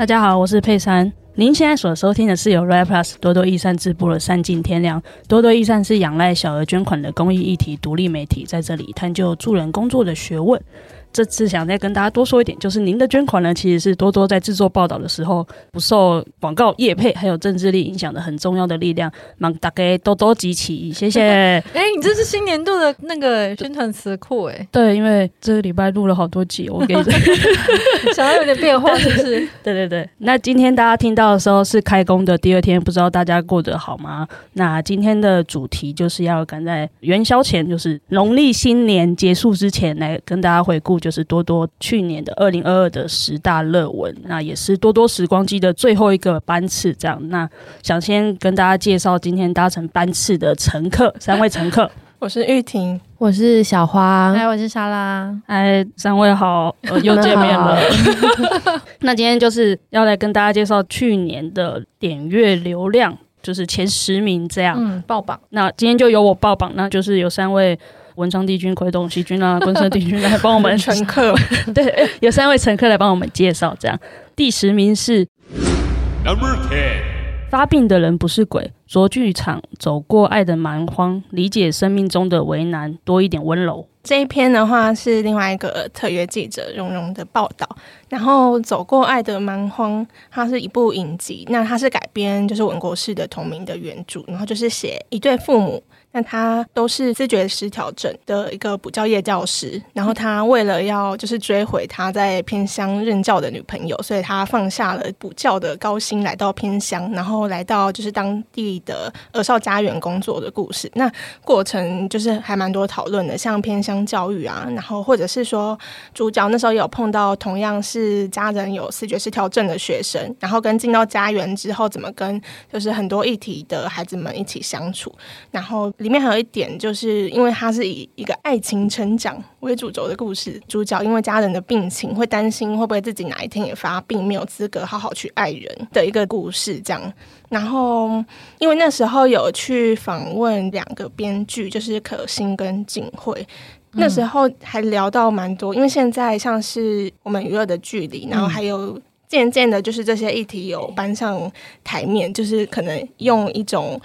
大家好，我是佩珊。您现在所收听的是由 Rai Plus 多多益善直播的《善尽天良》。多多益善是仰赖小额捐款的公益议题独立媒体，在这里探究助人工作的学问。这次想再跟大家多说一点，就是您的捐款呢，其实是多多在制作报道的时候不受广告业配还有政治力影响的很重要的力量。忙大家多多集齐，谢谢。哎、欸，你这是新年度的那个宣传词库 哎。对，因为这个礼拜录了好多集，我给你 想要有点变化，是不是？对对对。那今天大家听到的时候是开工的第二天，不知道大家过得好吗？那今天的主题就是要赶在元宵前，就是农历新年结束之前，来跟大家回顾。就是多多去年的二零二二的十大热文，那也是多多时光机的最后一个班次。这样，那想先跟大家介绍今天搭乘班次的乘客，三位乘客。我是玉婷，我是小花，哎，我是莎拉，哎，三位好，又见面了。那今天就是要来跟大家介绍去年的点阅流量，就是前十名这样，嗯，爆榜。那今天就由我爆榜，那就是有三位。文昌帝君、魁斗细菌啊，关山帝君来帮我们 乘客，对，有三位乘客来帮我们介绍。这样，第十名是 Number Ten，发病的人不是鬼。卓剧场走过爱的蛮荒，理解生命中的为难，多一点温柔。这一篇的话是另外一个特约记者蓉蓉的报道。然后走过爱的蛮荒，它是一部影集，那它是改编就是文国士的同名的原著，然后就是写一对父母。那他都是自觉失调症的一个补教业教师，然后他为了要就是追回他在偏乡任教的女朋友，所以他放下了补教的高薪，来到偏乡，然后来到就是当地的儿少家园工作的故事。那过程就是还蛮多讨论的，像偏乡教育啊，然后或者是说主角那时候有碰到同样是是家人有视觉失调症的学生，然后跟进到家园之后怎么跟就是很多议题的孩子们一起相处，然后。里面还有一点，就是因为它是以一个爱情成长为主轴的故事，主角因为家人的病情，会担心会不会自己哪一天也发病，没有资格好好去爱人的一个故事，这样。然后，因为那时候有去访问两个编剧，就是可心跟景惠，那时候还聊到蛮多，因为现在像是我们娱乐的距离，然后还有渐渐的，就是这些议题有搬上台面，就是可能用一种。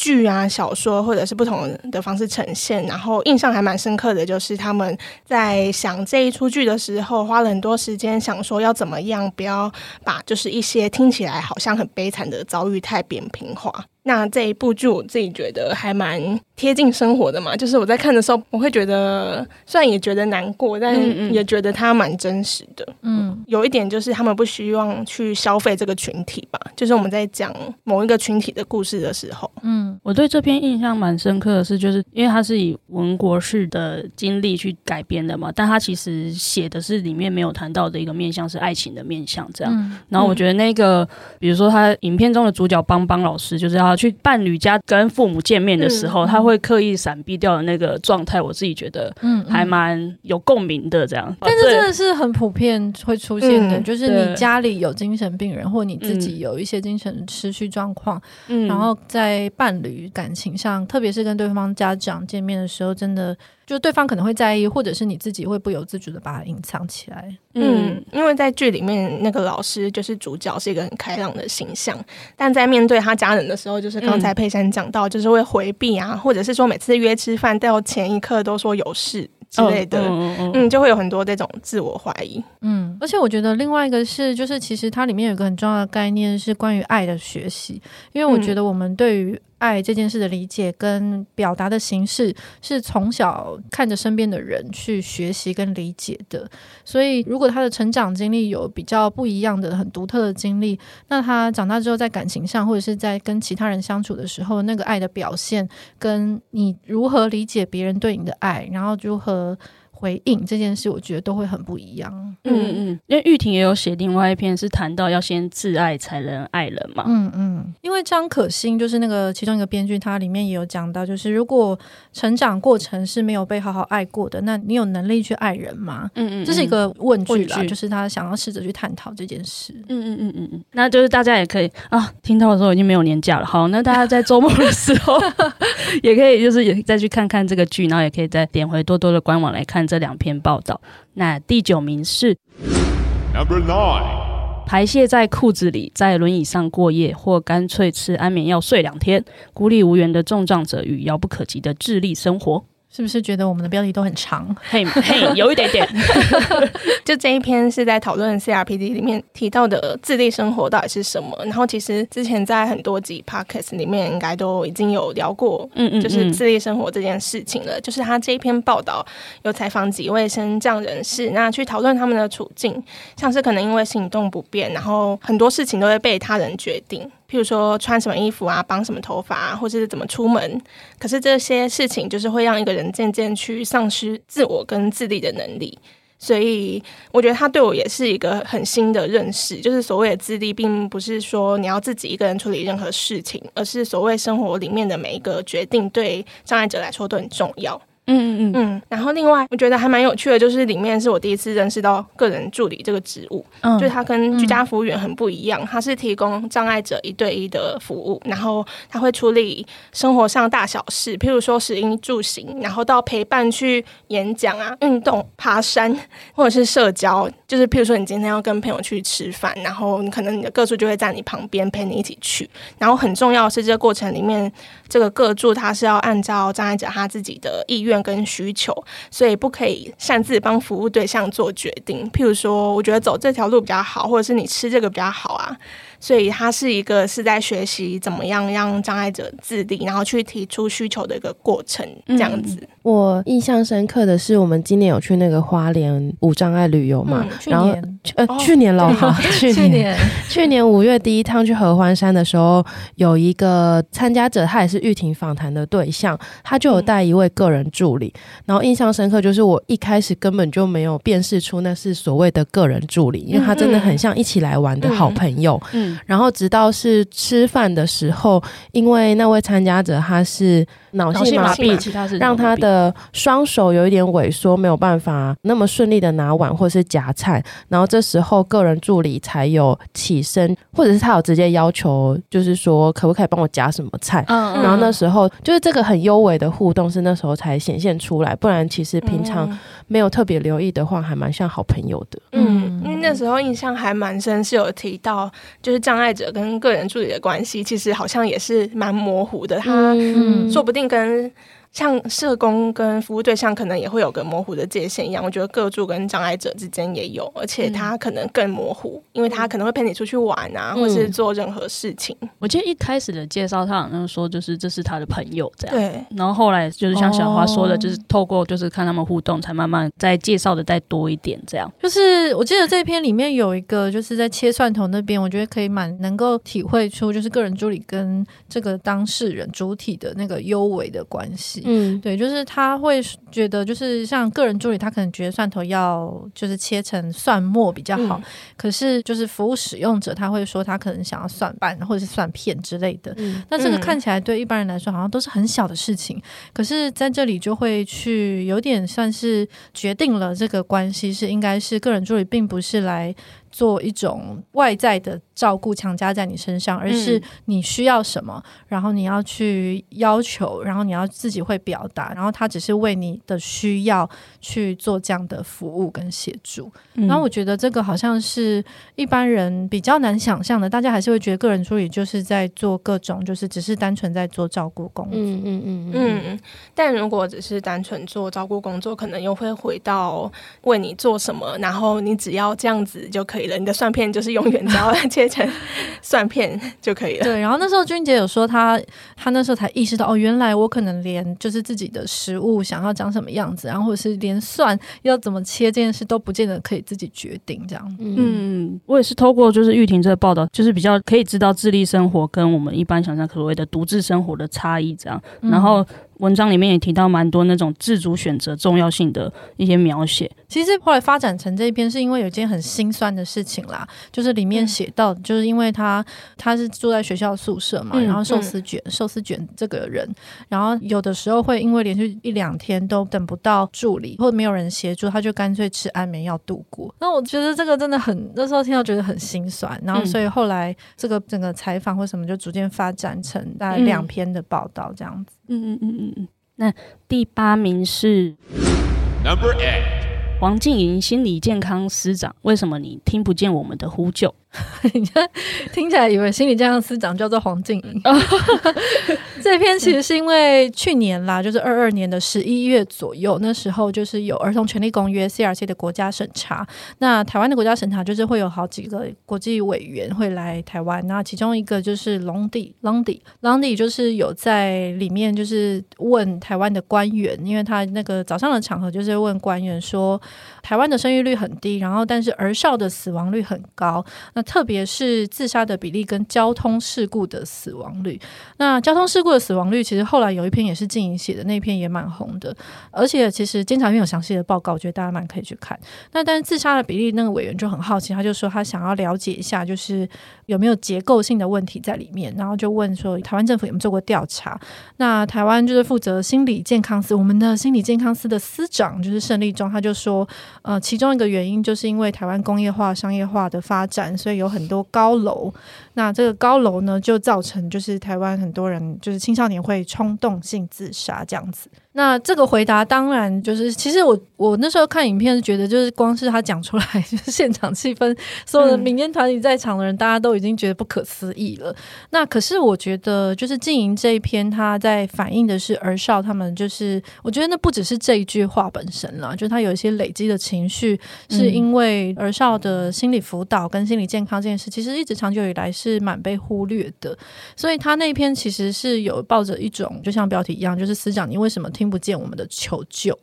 剧啊、小说或者是不同的方式呈现，然后印象还蛮深刻的就是他们在想这一出剧的时候，花了很多时间想说要怎么样，不要把就是一些听起来好像很悲惨的遭遇太扁平化。那这一部剧我自己觉得还蛮贴近生活的嘛，就是我在看的时候，我会觉得虽然也觉得难过，但也觉得它蛮真实的。嗯，有一点就是他们不希望去消费这个群体吧，就是我们在讲某一个群体的故事的时候，嗯，我对这篇印象蛮深刻的是，就是因为它是以文国式的经历去改编的嘛，但他其实写的是里面没有谈到的一个面向是爱情的面向这样。嗯，然后我觉得那个，比如说他影片中的主角邦邦老师，就是要。去伴侣家跟父母见面的时候，嗯、他会刻意闪避掉的那个状态，我自己觉得嗯还蛮有共鸣的。这样，但是真的是很普遍会出现的，嗯、就是你家里有精神病人，或你自己有一些精神失去状况，嗯，然后在伴侣感情上，特别是跟对方家长见面的时候，真的。就对方可能会在意，或者是你自己会不由自主的把它隐藏起来。嗯，因为在剧里面那个老师就是主角，是一个很开朗的形象，但在面对他家人的时候，就是刚才佩珊讲到，就是会回避啊，或者是说每次约吃饭到前一刻都说有事。之类的，嗯，嗯，嗯，就会有很多这种自我怀疑，嗯，而且我觉得另外一个是，就是其实它里面有一个很重要的概念是关于爱的学习，因为我觉得我们对于爱这件事的理解跟表达的形式是从小看着身边的人去学习跟理解的，所以如果他的成长经历有比较不一样的、很独特的经历，那他长大之后在感情上或者是在跟其他人相处的时候，那个爱的表现跟你如何理解别人对你的爱，然后如何。和回应这件事，我觉得都会很不一样。嗯嗯，因为玉婷也有写另外一篇，是谈到要先自爱才能爱人嘛。嗯嗯，因为张可心就是那个其中一个编剧，他里面也有讲到，就是如果成长过程是没有被好好爱过的，那你有能力去爱人吗？嗯嗯，这是一个问句啦，就是他想要试着去探讨这件事。嗯嗯嗯嗯嗯，那就是大家也可以啊，听到的时候已经没有年假了。好，那大家在周末的时候 也可以，就是也再去看看这个剧，然后也可以再点回多多的官网来看。这两篇报道，那第九名是 Number Nine，排泄在裤子里，在轮椅上过夜，或干脆吃安眠药睡两天，孤立无援的重障者与遥不可及的智力生活。是不是觉得我们的标题都很长？嘿，嘿，有一点点。就这一篇是在讨论 CRPD 里面提到的自立生活到底是什么。然后其实之前在很多集 Podcast 里面应该都已经有聊过，嗯嗯，就是自立生活这件事情了。嗯嗯嗯，就是他这一篇报道有采访几位升降人士，那去讨论他们的处境，像是可能因为行动不便，然后很多事情都会被他人决定。譬如说穿什么衣服啊，绑什么头发啊，或者是怎么出门，可是这些事情就是会让一个人渐渐去丧失自我跟自立的能力。所以我觉得他对我也是一个很新的认识，就是所谓的自立，并不是说你要自己一个人处理任何事情，而是所谓生活里面的每一个决定，对障碍者来说都很重要。嗯嗯嗯嗯，然后另外我觉得还蛮有趣的，就是里面是我第一次认识到个人助理这个职务，嗯，就是他跟居家服务员很不一样，他是提供障碍者一对一的服务，然后他会处理生活上大小事，譬如说食衣住行，然后到陪伴去演讲啊、运动、爬山或者是社交，就是譬如说你今天要跟朋友去吃饭，然后你可能你的个助就会在你旁边陪你一起去，然后很重要的是这个过程里面，这个个助他是要按照障碍者他自己的意愿。跟需求，所以不可以擅自帮服务对象做决定。譬如说，我觉得走这条路比较好，或者是你吃这个比较好啊。所以他是一个是在学习怎么样让障碍者自立，然后去提出需求的一个过程，这样子。嗯、我印象深刻的是，我们今年有去那个花莲无障碍旅游嘛，嗯、然后呃、哦、去年了哈，去年。去年。五月第一趟去合欢山的时候，有一个参加者，他也是玉婷访谈的对象，他就有带一位个人助理，嗯、然后印象深刻就是我一开始根本就没有辨识出那是所谓的个人助理，因为他真的很像一起来玩的好朋友，嗯。嗯然后直到是吃饭的时候，因为那位参加者他是脑性麻痹，让他的双手有一点萎缩，没有办法那么顺利的拿碗或是夹菜。然后这时候个人助理才有起身，或者是他有直接要求，就是说可不可以帮我夹什么菜？嗯嗯。然后那时候就是这个很优美的互动是那时候才显现出来，不然其实平常没有特别留意的话，还蛮像好朋友的。嗯，因为那时候印象还蛮深，是有提到就是障碍者跟个人助理的关系，其实好像也是蛮模糊的。他说不定跟。像社工跟服务对象可能也会有个模糊的界限一样，我觉得个助跟障碍者之间也有，而且他可能更模糊，因为他可能会陪你出去玩啊，或是做任何事情。我记得一开始的介绍，他好像说就是这是他的朋友这样，对。然后后来就是像小花说的，就是透过就是看他们互动，才慢慢再介绍的再多一点这样。就是我记得这篇里面有一个就是在切蒜头那边，我觉得可以蛮能够体会出就是个人助理跟这个当事人主体的那个优微的关系。嗯，对，就是他会觉得，就是像个人助理，他可能觉得蒜头要就是切成蒜末比较好，嗯、可是就是服务使用者，他会说他可能想要蒜瓣或者是蒜片之类的。嗯，那这个看起来对一般人来说好像都是很小的事情，可是在这里就会去有点算是决定了这个关系是应该是个人助理，并不是来。做一种外在的照顾强加在你身上，而是你需要什么，嗯、然后你要去要求，然后你要自己会表达，然后他只是为你的需要去做这样的服务跟协助。嗯、然后我觉得这个好像是一般人比较难想象的，大家还是会觉得个人助理就是在做各种，就是只是单纯在做照顾工作。嗯嗯嗯嗯。但如果只是单纯做照顾工作，可能又会回到为你做什么，然后你只要这样子就可以。你的蒜片就是永远只要 切成蒜片就可以了。对，然后那时候君姐有说她，她那时候才意识到，哦，原来我可能连就是自己的食物想要长什么样子，然后或者是连蒜要怎么切这件事都不见得可以自己决定。这样，嗯，我也是透过就是玉婷这个报道，就是比较可以知道智力生活跟我们一般想象所谓的独自生活的差异。这样，然后。文章里面也提到蛮多那种自主选择重要性的一些描写。其实后来发展成这一篇，是因为有一件很心酸的事情啦，就是里面写到，就是因为他他是住在学校宿舍嘛，然后寿司卷寿司卷这个人，然后有的时候会因为连续一两天都等不到助理或者没有人协助，他就干脆吃安眠药度过。那我觉得这个真的很，那时候听到觉得很心酸，然后所以后来这个整个采访或什么就逐渐发展成大概两篇的报道这样子。嗯嗯嗯嗯嗯。那第八名是 Number Eight，王静莹心理健康师长。为什么你听不见我们的呼救？你看，听起来以为心理健康司长叫做黄静莹。这篇其实是因为去年啦，就是二二年的十一月左右，那时候就是有儿童权利公约 （CRC） 的国家审查。那台湾的国家审查就是会有好几个国际委员会来台湾，那其中一个就是龙迪，龙迪，龙迪就是有在里面就是问台湾的官员，因为他那个早上的场合就是问官员说，台湾的生育率很低，然后但是儿少的死亡率很高。那特别是自杀的比例跟交通事故的死亡率，那交通事故的死亡率其实后来有一篇也是静怡写的，那篇也蛮红的，而且其实监察院有详细的报告，我觉得大家蛮可以去看。那但是自杀的比例，那个委员就很好奇，他就说他想要了解一下，就是有没有结构性的问题在里面，然后就问说台湾政府有没有做过调查？那台湾就是负责心理健康司，我们的心理健康司的司长就是胜利忠，他就说，呃，其中一个原因就是因为台湾工业化、商业化的发展。有很多高楼，那这个高楼呢，就造成就是台湾很多人就是青少年会冲动性自杀这样子。那这个回答当然就是，其实我我那时候看影片觉得，就是光是他讲出来，就是现场气氛，所有的民间团体在场的人，大家都已经觉得不可思议了。那可是我觉得，就是静莹这一篇，他在反映的是儿少他们，就是我觉得那不只是这一句话本身啦，就是他有一些累积的情绪，是因为儿少的心理辅导跟心理健康这件事，其实一直长久以来是蛮被忽略的。所以他那一篇其实是有抱着一种，就像标题一样，就是司长，你为什么听？不见我们的求救。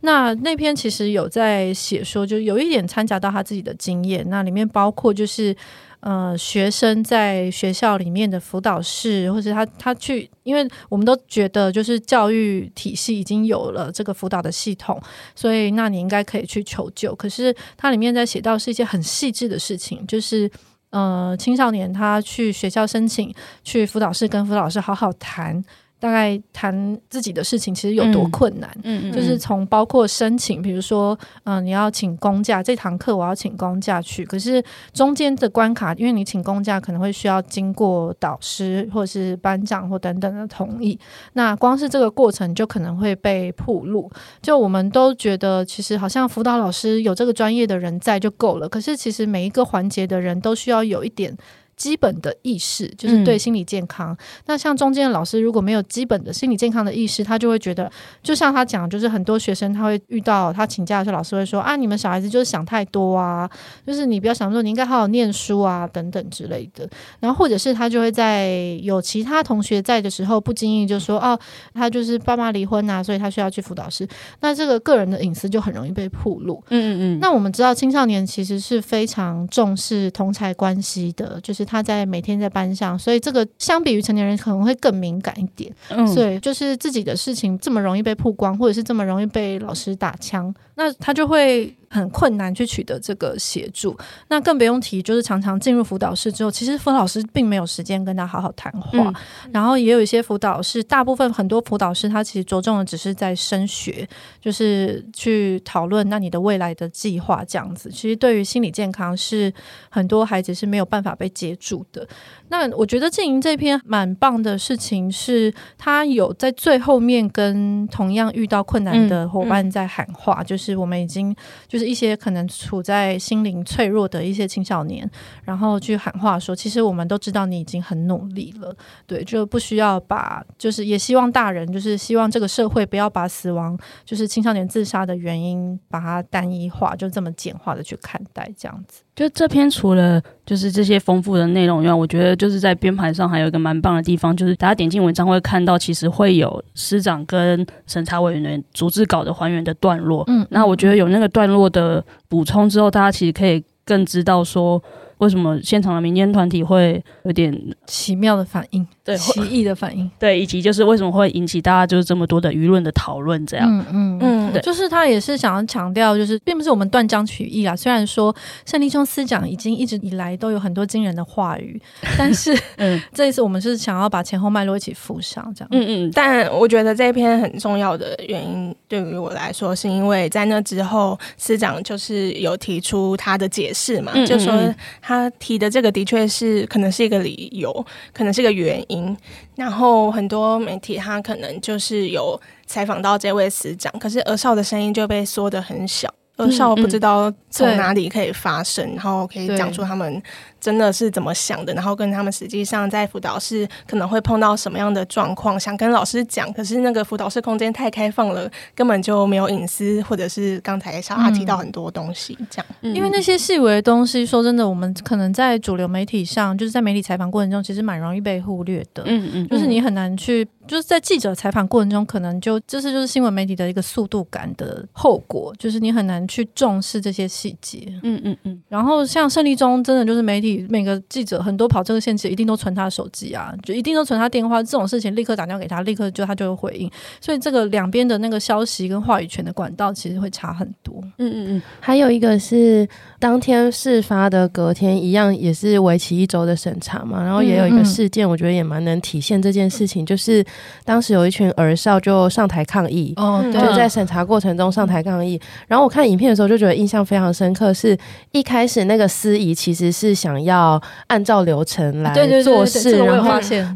那那篇其实有在写说，就有一点掺杂到他自己的经验。那里面包括就是呃，学生在学校里面的辅导室，或者他他去，因为我们都觉得就是教育体系已经有了这个辅导的系统，所以那你应该可以去求救。可是它里面在写到是一些很细致的事情，就是呃，青少年他去学校申请去辅导室跟辅导师好好谈。大概谈自己的事情其实有多困难，就是从包括申请，比如说，嗯、呃，你要请公假，这堂课我要请公假去，可是中间的关卡，因为你请公假可能会需要经过导师或者是班长或等等的同意，那光是这个过程就可能会被暴露。就我们都觉得，其实好像辅导老师有这个专业的人在就够了，可是其实每一个环节的人都需要有一点。基本的意识就是对心理健康。嗯、那像中间的老师如果没有基本的心理健康的意识，他就会觉得，就像他讲，就是很多学生他会遇到他请假的时候，老师会说啊，你们小孩子就是想太多啊，就是你不要想说你应该好好念书啊等等之类的。然后或者是他就会在有其他同学在的时候，不经意就说哦，他就是爸妈离婚啊，所以他需要去辅导室。那这个个人的隐私就很容易被暴露。嗯嗯嗯。那我们知道青少年其实是非常重视同才关系的，就是。他在每天在班上，所以这个相比于成年人可能会更敏感一点。嗯，所以就是自己的事情这么容易被曝光，或者是这么容易被老师打枪，那他就会。很困难去取得这个协助，那更不用提，就是常常进入辅导室之后，其实辅导老师并没有时间跟他好好谈话。嗯、然后也有一些辅导室，大部分很多辅导师，他其实着重的只是在升学，就是去讨论那你的未来的计划这样子。其实对于心理健康，是很多孩子是没有办法被接住的。那我觉得静莹这篇蛮棒的事情是，他有在最后面跟同样遇到困难的伙伴在喊话，嗯嗯、就是我们已经就是一些可能处在心灵脆弱的一些青少年，然后去喊话说，其实我们都知道你已经很努力了，对，就不需要把，就是也希望大人，就是希望这个社会不要把死亡，就是青少年自杀的原因，把它单一化，就这么简化的去看待这样子。就这篇除了就是这些丰富的内容以外，我觉得就是在编排上还有一个蛮棒的地方，就是大家点进文章会看到，其实会有师长跟审查委员的逐字稿的还原的段落。嗯，那我觉得有那个段落的补充之后，大家其实可以更知道说。为什么现场的民间团体会有点奇妙的反应？对，奇异的反应。对，以及就是为什么会引起大家就是这么多的舆论的讨论？这样，嗯嗯嗯，对，就是他也是想要强调，就是并不是我们断章取义啊。虽然说胜利兄司长已经一直以来都有很多惊人的话语，但是，嗯，这一次我们是想要把前后脉络一起附上，这样。嗯嗯。但我觉得这一篇很重要的原因，对于我来说，是因为在那之后，司长就是有提出他的解释嘛，嗯嗯嗯，就说。他提的这个的确是可能是一个理由，可能是一个原因。然后很多媒体他可能就是有采访到这位司长，可是儿少的声音就被缩得很小。儿少不知道从哪里可以发声，然后可以讲出他们真的是怎么想的，然后跟他们实际上在辅导室可能会碰到什么样的状况，想跟老师讲，可是那个辅导室空间太开放了，根本就没有隐私，或者是刚才小阿提到很多东西，这样。因为那些细微的东西，说真的，我们可能在主流媒体上，就是在媒体采访过程中，其实蛮容易被忽略的。嗯嗯，就是你很难去，就是在记者采访过程中，可能就这是就是新闻媒体的一个速度感的后果，就是你很难去重视这些细节。嗯嗯嗯。然后像胜利中，真的就是媒体。每个记者很多跑这个线，其实一定都存他的手机啊，就一定都存他电话。这种事情立刻打电话给他，立刻就他就会回应。所以这个两边的那个消息跟话语权的管道其实会差很多。嗯嗯嗯。还有一个是当天事发的隔天，一样也是为期一周的审查嘛。然后也有一个事件，我觉得也蛮能体现这件事情，嗯嗯就是当时有一群儿少就上台抗议，哦，对，就在审查过程中上台抗议。然后我看影片的时候就觉得印象非常深刻，是一开始那个司仪其实是想。要按照流程来做事，然后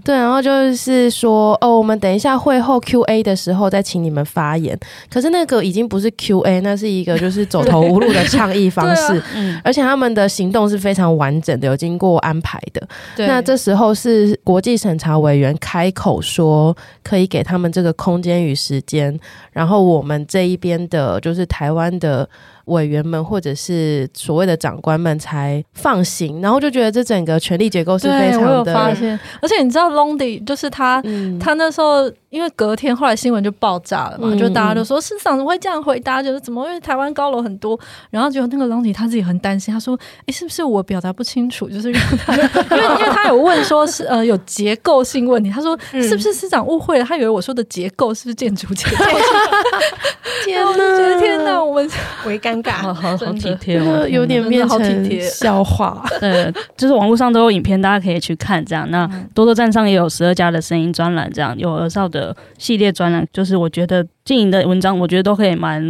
对，然后就是说哦，我们等一下会后 Q&A 的时候再请你们发言。可是那个已经不是 Q&A，那是一个就是走投无路的倡议方式，而且他们的行动是非常完整的，有经过安排的。那这时候是国际审查委员开口说可以给他们这个空间与时间，然后我们这一边的就是台湾的。委员们或者是所谓的长官们才放行，然后就觉得这整个权力结构是非常的。而且你知道 Londy 就是他，嗯、他那时候因为隔天后来新闻就爆炸了嘛，嗯、就大家都说市长怎么会这样回答，就是怎么会台湾高楼很多，然后结果那个 longy 他自己很担心，他说：“哎，是不是我表达不清楚？就是让他，因为因为他有问说是呃有结构性问题，他说是不是市长误会了？他以为我说的结构是不是建筑结构？天哪，天哪，我们为。尴尬，好好好体贴哦，有点变成笑话。对，就是网络上都有影片，大家可以去看。这样，那多多站上也有十二家的声音专栏，这样有儿少的系列专栏，就是我觉得。静莹的文章，我觉得都可以蛮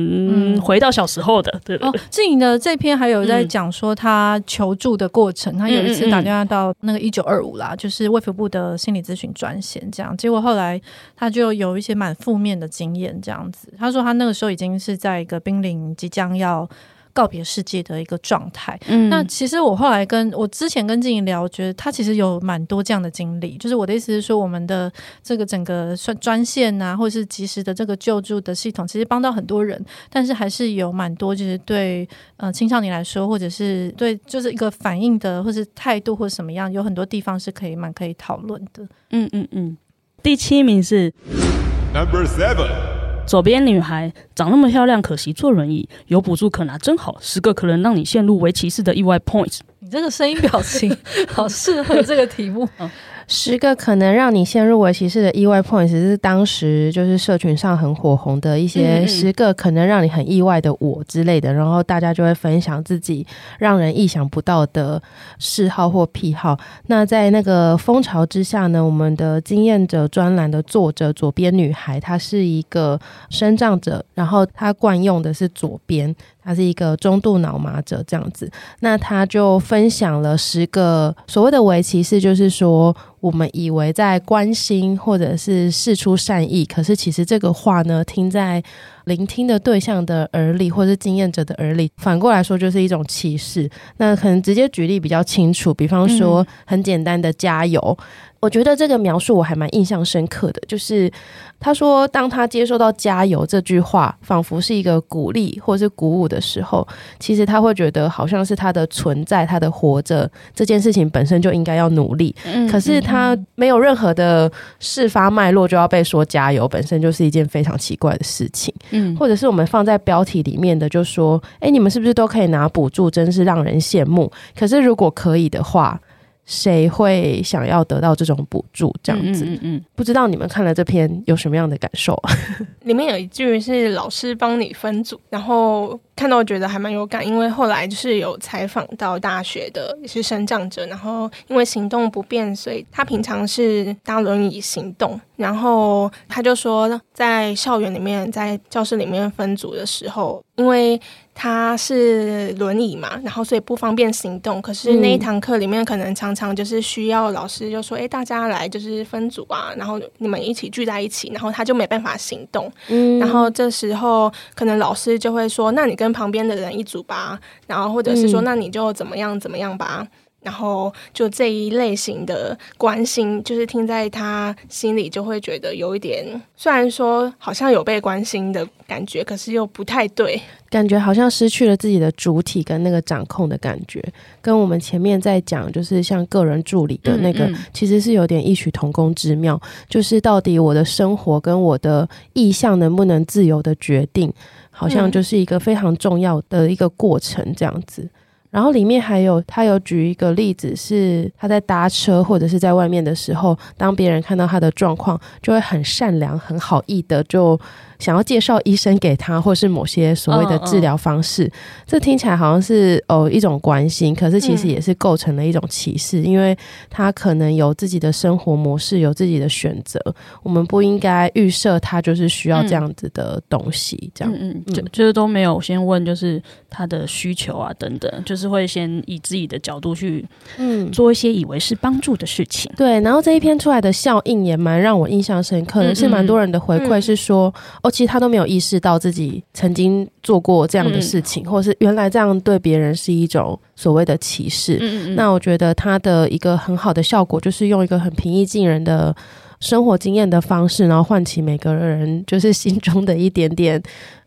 回到小时候的。对，哦，静莹的这篇还有在讲说他求助的过程，嗯、他有一次打电话到那个一九二五啦，就是卫福部的心理咨询专线，这样，结果后来他就有一些蛮负面的经验，这样子。他说他那个时候已经是在一个濒临即将要。告别世界的一个状态。嗯，那其实我后来跟我之前跟静怡聊，我觉得他其实有蛮多这样的经历。就是我的意思是说，我们的这个整个专专线啊，或者是及时的这个救助的系统，其实帮到很多人，但是还是有蛮多就是对呃青少年来说，或者是对就是一个反应的，或是态度或者什么样，有很多地方是可以蛮可以讨论的。嗯嗯嗯。第七名是 Number Seven。左边女孩长那么漂亮，可惜坐轮椅，有补助可拿真好。十个可能让你陷入为歧视的意外 points。你这个声音表情好适合这个题目。十个可能让你陷入为歧视的意外 points 是当时就是社群上很火红的一些十个可能让你很意外的我之类的，然后大家就会分享自己让人意想不到的嗜好或癖好。那在那个风潮之下呢，我们的经验者专栏的作者左边女孩，她是一个生长者，然后她惯用的是左边。他是一个中度脑麻者这样子，那他就分享了十个所谓的围棋是，就是说我们以为在关心或者是事出善意，可是其实这个话呢，听在聆听的对象的耳里，或是经验者的耳里，反过来说就是一种歧视。那可能直接举例比较清楚，比方说很简单的加油。我觉得这个描述我还蛮印象深刻的，就是他说，当他接受到“加油”这句话，仿佛是一个鼓励或是鼓舞的时候，其实他会觉得好像是他的存在、他的活着这件事情本身就应该要努力。嗯，可是他没有任何的事发脉络就要被说加油，本身就是一件非常奇怪的事情。嗯，或者是我们放在标题里面的，就说：“哎，你们是不是都可以拿补助？真是让人羡慕。”可是如果可以的话。谁会想要得到这种补助？这样子，嗯，嗯，嗯，不知道你们看了这篇有什么样的感受？里面有一句是老师帮你分组，然后看到我觉得还蛮有感，因为后来就是有采访到大学的也是身障者，然后因为行动不便，所以他平常是搭轮椅行动，然后他就说在校园里面，在教室里面分组的时候，因为他是轮椅嘛，然后所以不方便行动。可是那一堂课里面，可能常常就是需要老师就说：“哎、嗯，大家来就是分组啊，然后你们一起聚在一起。”然后他就没办法行动。嗯，然后这时候可能老师就会说：“那你跟旁边的人一组吧。”然后或者是说：“那你就怎么样怎么样吧。”然后就这一类型的关心，就是听在他心里就会觉得有一点，虽然说好像有被关心的感觉，可是又不太对，感觉好像失去了自己的主体跟那个掌控的感觉，跟我们前面在讲，就是像个人助理的那个，嗯嗯、其实是有点异曲同工之妙，就是到底我的生活跟我的意向能不能自由的决定，好像就是一个非常重要的一个过程，这样子。然后里面还有，他有举一个例子，是他在搭车或者是在外面的时候，当别人看到他的状况，就会很善良、很好意的就。想要介绍医生给他，或是某些所谓的治疗方式，oh, oh. 这听起来好像是哦一种关心，可是其实也是构成了一种歧视，嗯、因为他可能有自己的生活模式，有自己的选择，我们不应该预设他就是需要这样子的东西，嗯、这样，嗯嗯，就就是都没有先问，就是他的需求啊等等，就是会先以自己的角度去嗯。做一些以为是帮助的事情，对，然后这一篇出来的效应也蛮让我印象深刻的，嗯、是蛮多人的回馈是说、嗯、哦。其实他都没有意识到自己曾经做过这样的事情，嗯、或者是原来这样对别人是一种所谓的歧视。嗯嗯，那我觉得他的一个很好的效果，就是用一个很平易近人的生活经验的方式，然后唤起每个人就是心中的一点点。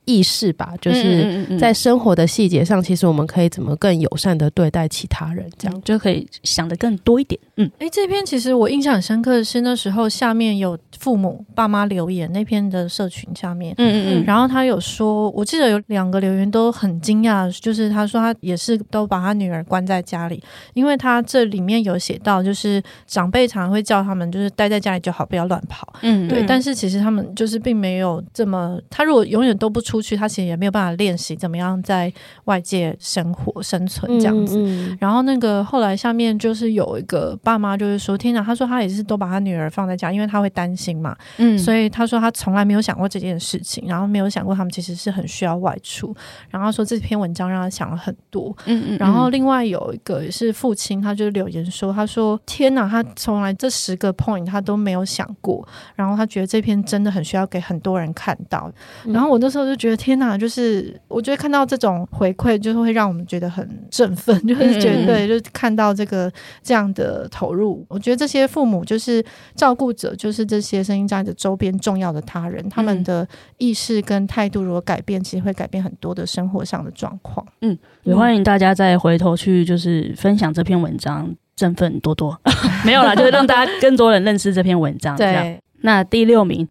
意识吧，就是在生活的细节上，其实我们可以怎么更友善的对待其他人，这样就可以想的更多一点。嗯，诶，这篇其实我印象很深刻的是那时候下面有父母爸妈留言那篇的社群下面，嗯嗯嗯，然后他有说，我记得有两个留言都很惊讶，就是他说他也是都把他女儿关在家里，因为他这里面有写到，就是长辈常常会叫他们就是待在家里就好，不要乱跑。嗯，对，但是其实他们就是并没有这么，他如果永远都不出。出去，他其实也没有办法练习怎么样在外界生活生存这样子。嗯嗯、然后那个后来下面就是有一个爸妈就是说，天哪，他说他也是都把他女儿放在家，因为他会担心嘛。嗯，所以他说他从来没有想过这件事情，然后没有想过他们其实是很需要外出。然后说这篇文章让他想了很多。嗯嗯。然后另外有一个也是父亲，他就留言说，他说天哪，他从来这十个 point 他都没有想过，然后他觉得这篇真的很需要给很多人看到。然后我那时候就觉得。觉得天哪，就是我觉得看到这种回馈，就是会让我们觉得很 振奋，就是觉得对，就是看到这个这样的投入。我觉得这些父母就是照顾者，就是这些声音障碍的周边重要的他人，他们的意识跟态度如果改变，其实会改变很多的生活上的状况。嗯，也欢迎大家再回头去就是分享这篇文章，振奋多多。没有啦，就是让大家更多人认识这篇文章。对，那第六名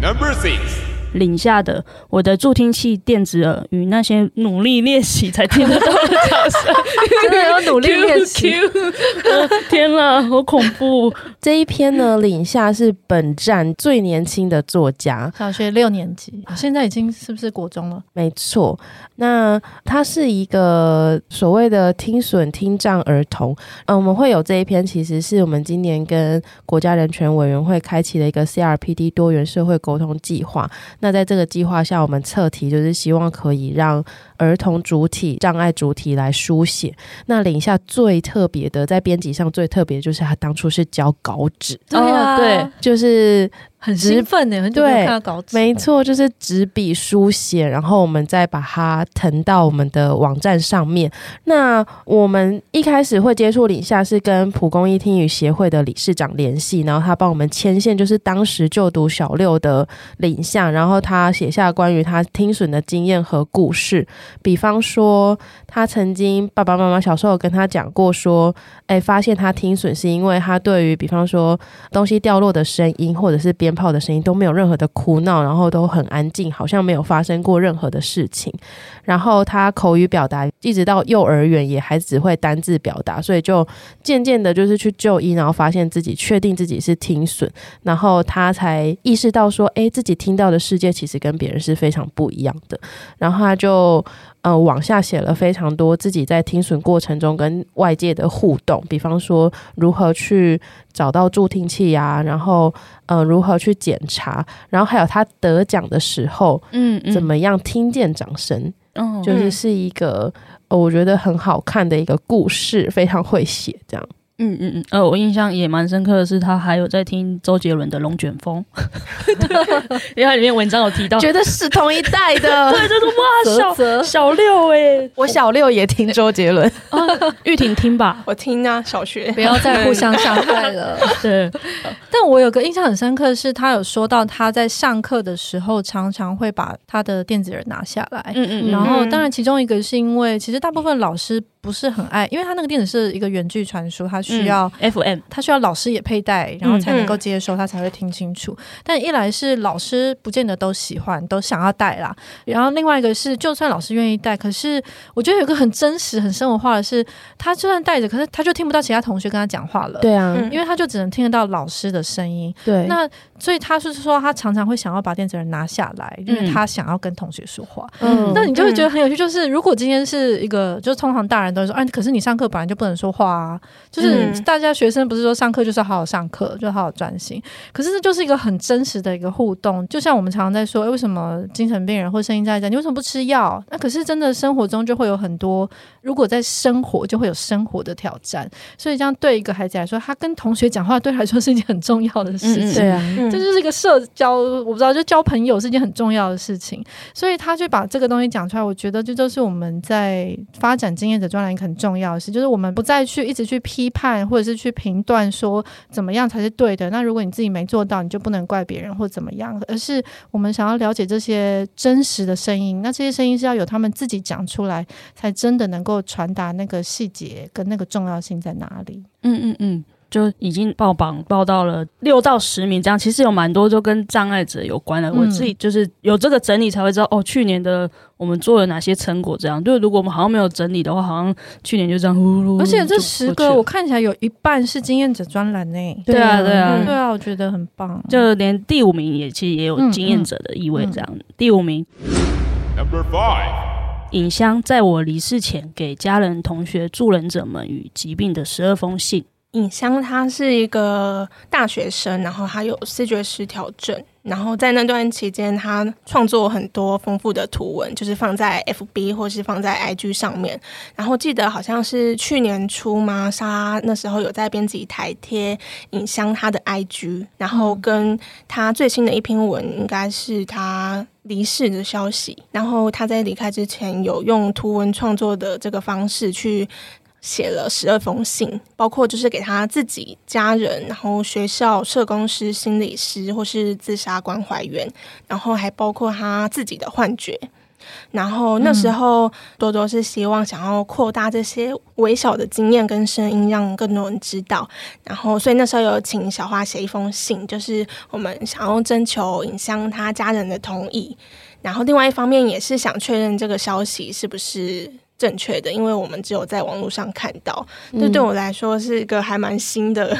，Number Six。领下的我的助听器电子耳与那些努力练习才听得到的角色，真的要努力练习。天哪，好恐怖！这一篇呢，领下是本站最年轻的作家，小学六年级，现在已经是不是国中了？没错，那他是一个所谓的听损听障儿童。嗯，我们会有这一篇，其实是我们今年跟国家人权委员会开启了一个 CRPD 多元社会沟通计划。那在这个计划下，我们测题就是希望可以让儿童主体、障碍主体来书写。那领下最特别的，在编辑上最特别的就是他当初是交稿纸，对啊，对，就是。很兴奋呢，很久没看到稿子。没错，就是纸笔书写，然后我们再把它腾到我们的网站上面。那我们一开始会接触领下，是跟蒲公英听语协会的理事长联系，然后他帮我们牵线，就是当时就读小六的领下，然后他写下关于他听损的经验和故事。比方说，他曾经爸爸妈妈小时候跟他讲过，说，哎，发现他听损是因为他对于比方说东西掉落的声音，或者是边炮的声音都没有任何的哭闹，然后都很安静，好像没有发生过任何的事情。然后他口语表达一直到幼儿园也还只会单字表达，所以就渐渐的就是去就医，然后发现自己确定自己是听损，然后他才意识到说，诶，自己听到的世界其实跟别人是非常不一样的。然后他就。呃，往下写了非常多自己在听损过程中跟外界的互动，比方说如何去找到助听器呀、啊，然后呃如何去检查，然后还有他得奖的时候，嗯，嗯怎么样听见掌声。嗯，就是是一个我觉得很好看的一个故事，非常会写这样。嗯嗯嗯，呃，我印象也蛮深刻的是，他还有在听周杰伦的《龙卷风》，因为他里面文章有提到，觉得是同一代的，对，就是哇，小 小六哎、欸，我小六也听周杰伦，玉婷听吧，我听啊，小学，不要再互相伤害了。对，但我有个印象很深刻的是，他有说到他在上课的时候，常常会把他的电子人拿下来，嗯嗯，然后当然其中一个是因为，其实大部分老师。不是很爱，因为他那个电子是一个远距传输，他需要 FM，他需要老师也佩戴，然后才能够接收，他才会听清楚。但一来是老师不见得都喜欢，都想要戴啦。然后另外一个是，就算老师愿意戴，可是我觉得有个很真实、很生活化的是，他就算戴着，可是他就听不到其他同学跟他讲话了。对啊，因为他就只能听得到老师的声音。对，那所以他是说，他常常会想要把电子人拿下来，因为他想要跟同学说话。嗯，那你就会觉得很有趣，就是如果今天是一个，就是通常大人都会说，哎，可是你上。课本来就不能说话啊，就是大家学生不是说上课就是好好上课，就好好专心。可是这就是一个很真实的一个互动，就像我们常常在说，哎，为什么精神病人或声音在讲，你为什么不吃药？那可是真的生活中就会有很多，如果在生活就会有生活的挑战。所以这样对一个孩子来说，他跟同学讲话对他来说是一件很重要的事情。对啊，这就是一个社交，我不知道，就交朋友是一件很重要的事情。所以他就把这个东西讲出来，我觉得这就是我们在发展经验的专栏很重要的。就是我们不再去一直去批判，或者是去评断说怎么样才是对的。那如果你自己没做到，你就不能怪别人或怎么样。而是我们想要了解这些真实的声音，那这些声音是要有他们自己讲出来，才真的能够传达那个细节跟那个重要性在哪里。嗯嗯嗯。就已经报榜报到了六到十名，这样其实有蛮多就跟障碍者有关的。嗯、我自己就是有这个整理，才会知道哦，去年的我们做了哪些成果。这样，就是如果我们好像没有整理的话，好像去年就这样呼噜。而且这十个我看起来有一半是经验者专栏呢。对啊，对啊，对啊，我觉得很棒。就连第五名也其实也有经验者的意味。这样，嗯嗯、第五名，Number Five，影香在我离世前给家人、同学、助人者们与疾病的十二封信。影香他是一个大学生，然后他有视觉失调症，然后在那段期间，他创作很多丰富的图文，就是放在 FB 或是放在 IG 上面。然后记得好像是去年初嘛，莎那时候有在编辑台贴影香他的 IG，然后跟他最新的一篇文应该是他离世的消息。然后他在离开之前，有用图文创作的这个方式去。写了十二封信，包括就是给他自己家人，然后学校、社工师、心理师，或是自杀关怀员，然后还包括他自己的幻觉。然后那时候多多是希望想要扩大这些微小的经验跟声音，让更多人知道。然后所以那时候有请小花写一封信，就是我们想要征求影像他家人的同意。然后另外一方面也是想确认这个消息是不是。正确的，因为我们只有在网络上看到，这对我来说是一个还蛮新的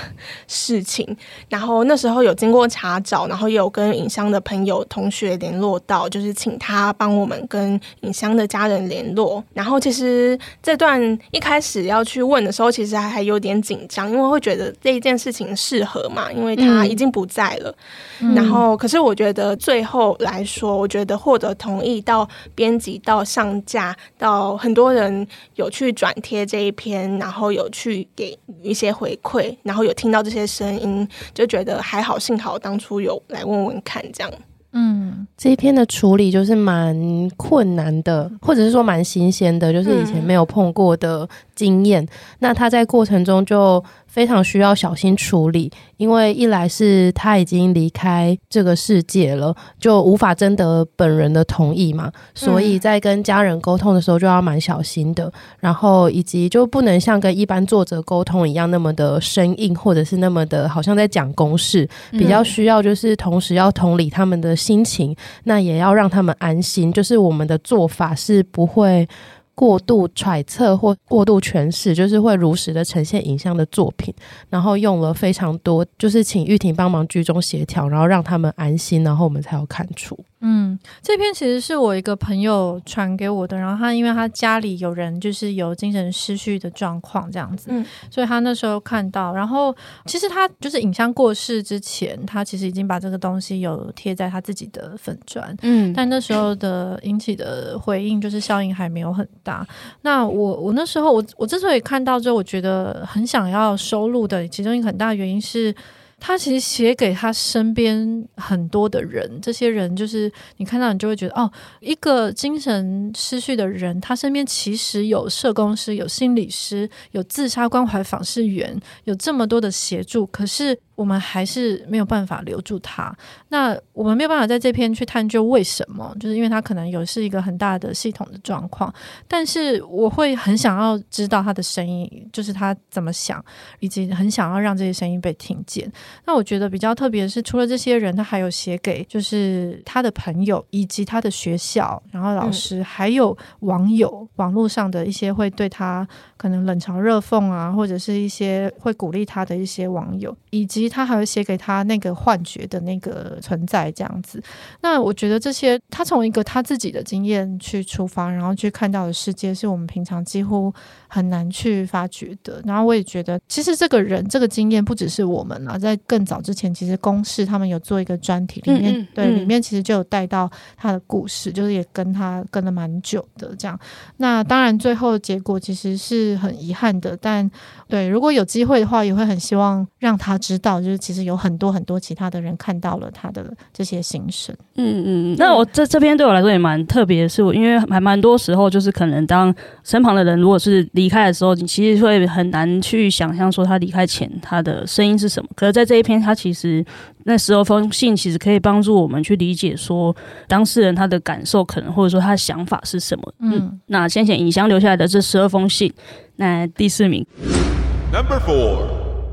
事情。然后那时候有经过查找，然后也有跟影香的朋友、同学联络到，就是请他帮我们跟影香的家人联络。然后其实这段一开始要去问的时候，其实还还有点紧张，因为会觉得这一件事情适合嘛，因为他已经不在了。嗯、然后可是我觉得最后来说，我觉得获得同意到编辑到上架到很多。多人有去转贴这一篇，然后有去给一些回馈，然后有听到这些声音，就觉得还好，幸好当初有来问问看，这样。嗯，这一篇的处理就是蛮困难的，或者是说蛮新鲜的，就是以前没有碰过的经验。那他在过程中就。非常需要小心处理，因为一来是他已经离开这个世界了，就无法征得本人的同意嘛，所以在跟家人沟通的时候就要蛮小心的，然后以及就不能像跟一般作者沟通一样那么的生硬，或者是那么的好像在讲公事，比较需要就是同时要同理他们的心情，那也要让他们安心，就是我们的做法是不会。过度揣测或过度诠释，就是会如实的呈现影像的作品，然后用了非常多，就是请玉婷帮忙居中协调，然后让他们安心，然后我们才有看出。嗯，这篇其实是我一个朋友传给我的，然后他因为他家里有人就是有精神失序的状况这样子，嗯，所以他那时候看到，然后其实他就是影像过世之前，他其实已经把这个东西有贴在他自己的粉砖，嗯，但那时候的引起的回应就是效应还没有很大。那我我那时候我我之所以看到之后，我觉得很想要收录的其中一个很大原因是。他其实写给他身边很多的人，这些人就是你看到你就会觉得哦，一个精神失序的人，他身边其实有社工师、有心理师、有自杀关怀访视员，有这么多的协助，可是。我们还是没有办法留住他。那我们没有办法在这篇去探究为什么，就是因为他可能有是一个很大的系统的状况。但是我会很想要知道他的声音，就是他怎么想，以及很想要让这些声音被听见。那我觉得比较特别的是，除了这些人，他还有写给就是他的朋友，以及他的学校，然后老师，嗯、还有网友，网络上的一些会对他可能冷嘲热讽啊，或者是一些会鼓励他的一些网友，以及。他还会写给他那个幻觉的那个存在这样子，那我觉得这些他从一个他自己的经验去出发，然后去看到的世界是我们平常几乎很难去发掘的。然后我也觉得，其实这个人这个经验不只是我们啊，在更早之前，其实公视他们有做一个专题，里面嗯嗯对里面其实就有带到他的故事，就是也跟他跟了蛮久的这样。那当然最后的结果其实是很遗憾的，但对如果有机会的话，也会很希望让他知道。就是其实有很多很多其他的人看到了他的这些心声，嗯嗯，那我这这边对我来说也蛮特别的是，我因为还蛮多时候就是可能当身旁的人如果是离开的时候，你其实会很难去想象说他离开前他的声音是什么。可是在这一篇，他其实那十二封信其实可以帮助我们去理解说当事人他的感受，可能或者说他的想法是什么。嗯，那先前影香留下来的这十二封信，那第四名，Number Four。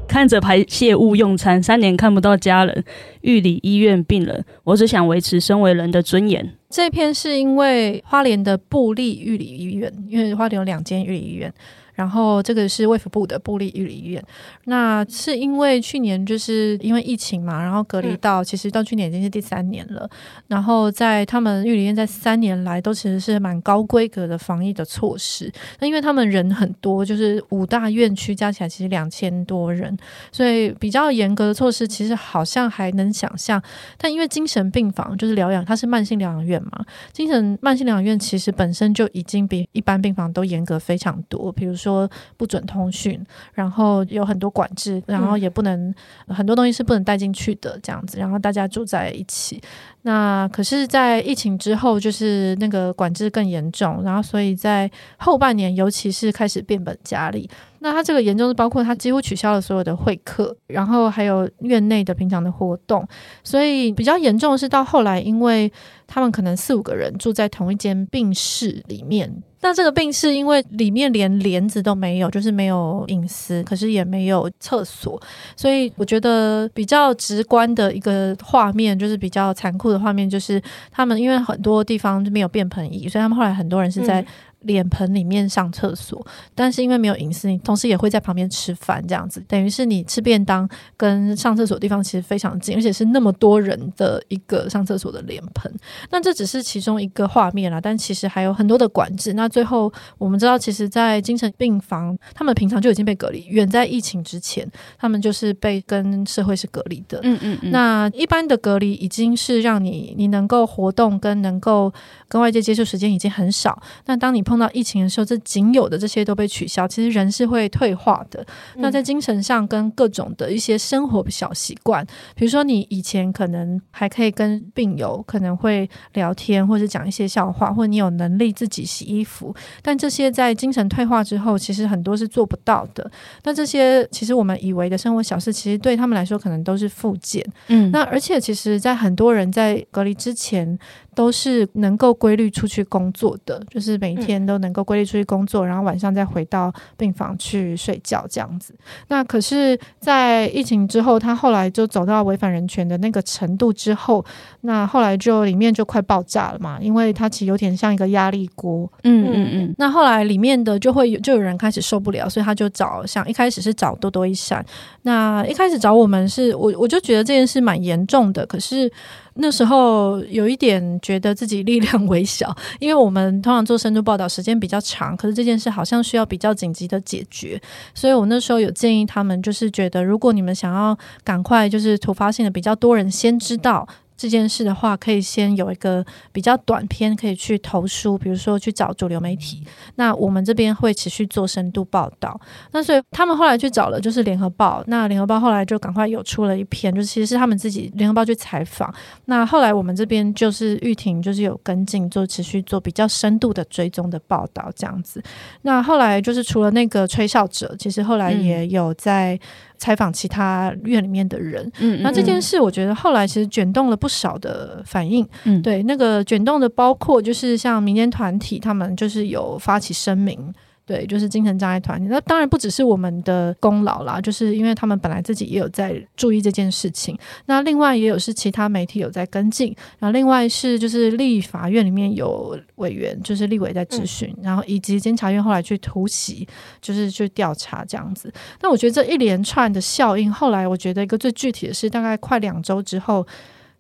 看着排泄物用餐，三年看不到家人，狱里医院病人，我只想维持身为人的尊严。这篇是因为花莲的布利玉里医院，因为花莲有两间玉里医院。然后这个是卫福部的部立玉里医院，那是因为去年就是因为疫情嘛，然后隔离到、其实到去年已经是第三年了。然后在他们玉里医院在三年来都其实是蛮高规格的防疫的措施。那因为他们人很多，就是五大院区加起来其实两千多人，所以比较严格的措施其实好像还能想象。但因为精神病房就是疗养，它是慢性疗养院嘛，精神慢性疗养院其实本身就已经比一般病房都严格非常多，比如说。说不准通讯，然后有很多管制，然后也不能、嗯、很多东西是不能带进去的，这样子，然后大家住在一起。那可是，在疫情之后，就是那个管制更严重，然后所以在后半年，尤其是开始变本加厉。那他这个严重是包括他几乎取消了所有的会客，然后还有院内的平常的活动。所以比较严重的是到后来，因为他们可能四五个人住在同一间病室里面。那这个病室因为里面连帘子都没有，就是没有隐私，可是也没有厕所，所以我觉得比较直观的一个画面，就是比较残酷的画面，就是他们因为很多地方就没有便盆椅，所以他们后来很多人是在。脸盆里面上厕所，但是因为没有隐私，你同时也会在旁边吃饭，这样子等于是你吃便当跟上厕所的地方其实非常近，而且是那么多人的一个上厕所的脸盆。那这只是其中一个画面啦，但其实还有很多的管制。那最后我们知道，其实，在精神病房，他们平常就已经被隔离，远在疫情之前，他们就是被跟社会是隔离的。嗯嗯嗯。那一般的隔离已经是让你你能够活动跟能够跟外界接触时间已经很少。那当你碰到疫情的时候，这仅有的这些都被取消。其实人是会退化的。那在精神上，跟各种的一些生活小习惯，比如说你以前可能还可以跟病友可能会聊天，或者讲一些笑话，或者你有能力自己洗衣服。但这些在精神退化之后，其实很多是做不到的。那这些其实我们以为的生活小事，其实对他们来说可能都是附件。嗯，那而且其实，在很多人在隔离之前，都是能够规律出去工作的，就是每天都能够规律出去工作，然后晚上再回到病房去睡觉这样子。那可是，在疫情之后，他后来就走到违反人权的那个程度之后，那后来就里面就快爆炸了嘛，因为它其实有点像一个压力锅。嗯嗯嗯。那后来里面的就会有就有人开始受不了，所以他就找像一开始是找多多一闪，那一开始找我们是我我就觉得这件事蛮严重的，可是。那时候有一点觉得自己力量微小，因为我们通常做深度报道时间比较长，可是这件事好像需要比较紧急的解决，所以我那时候有建议他们，就是觉得如果你们想要赶快就是突发性的比较多人先知道。这件事的话，可以先有一个比较短篇，可以去投书，比如说去找主流媒体。那我们这边会持续做深度报道。那所以他们后来去找了，就是联合报。那联合报后来就赶快有出了一篇，就是其实是他们自己联合报去采访。那后来我们这边就是玉婷，就是有跟进，做持续做比较深度的追踪的报道这样子。那后来就是除了那个吹哨者，其实后来也有在。采访其他院里面的人，嗯，那这件事我觉得后来其实卷动了不少的反应，嗯，对，那个卷动的包括就是像民间团体，他们就是有发起声明。对，就是精神障碍团体，那当然不只是我们的功劳啦，就是因为他们本来自己也有在注意这件事情。那另外也有是其他媒体有在跟进，然后另外是就是立法院里面有委员，就是立委在质询，嗯、然后以及监察院后来去突袭，就是去调查这样子。那我觉得这一连串的效应，后来我觉得一个最具体的是，大概快两周之后。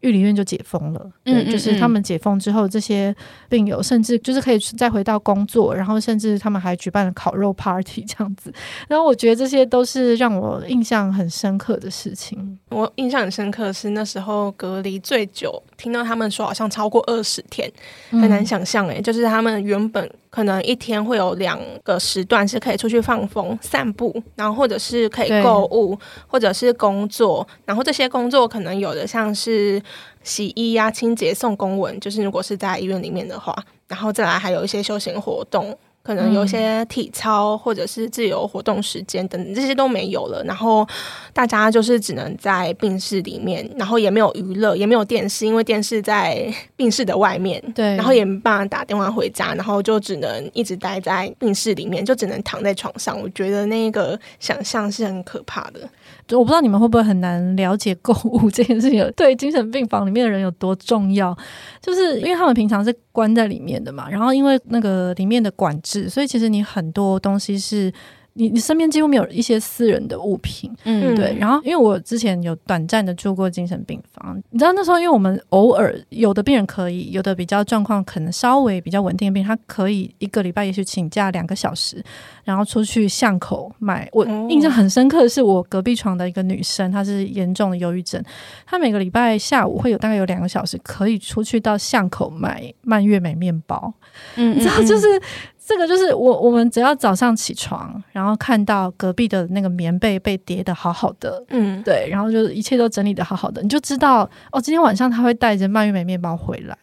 玉林院就解封了，对，就是他们解封之后，这些病友甚至就是可以再回到工作，然后甚至他们还举办了烤肉 party 这样子。然后我觉得这些都是让我印象很深刻的事情。我印象很深刻是那时候隔离最久，听到他们说好像超过二十天，很难想象诶，就是他们原本。可能一天会有两个时段是可以出去放风、散步，然后或者是可以购物，或者是工作。然后这些工作可能有的像是洗衣呀、啊、清洁、送公文，就是如果是在医院里面的话，然后再来还有一些休闲活动。可能有些体操或者是自由活动时间等等，这些都没有了，然后大家就是只能在病室里面，然后也没有娱乐，也没有电视，因为电视在 病室的外面，对，然后也没办法打电话回家，然后就只能一直待在病室里面，就只能躺在床上。我觉得那个想象是很可怕的。就我不知道你们会不会很难了解购物这件事情对精神病房里面的人有多重要，就是因为他们平常是关在里面的嘛，然后因为那个里面的管制，所以其实你很多东西是。你你身边几乎没有一些私人的物品，嗯，对。然后，因为我之前有短暂的住过精神病房，你知道那时候，因为我们偶尔有的病人可以，有的比较状况可能稍微比较稳定的病人，他可以一个礼拜也许请假两个小时，然后出去巷口买。我印象很深刻的是，我隔壁床的一个女生，她是严重的忧郁症，她每个礼拜下午会有大概有两个小时可以出去到巷口买蔓越莓面包，嗯，你知道就是。这个就是我，我们只要早上起床，然后看到隔壁的那个棉被被叠得好好的，嗯，对，然后就是一切都整理得好好的，你就知道哦，今天晚上他会带着蔓越莓面包回来。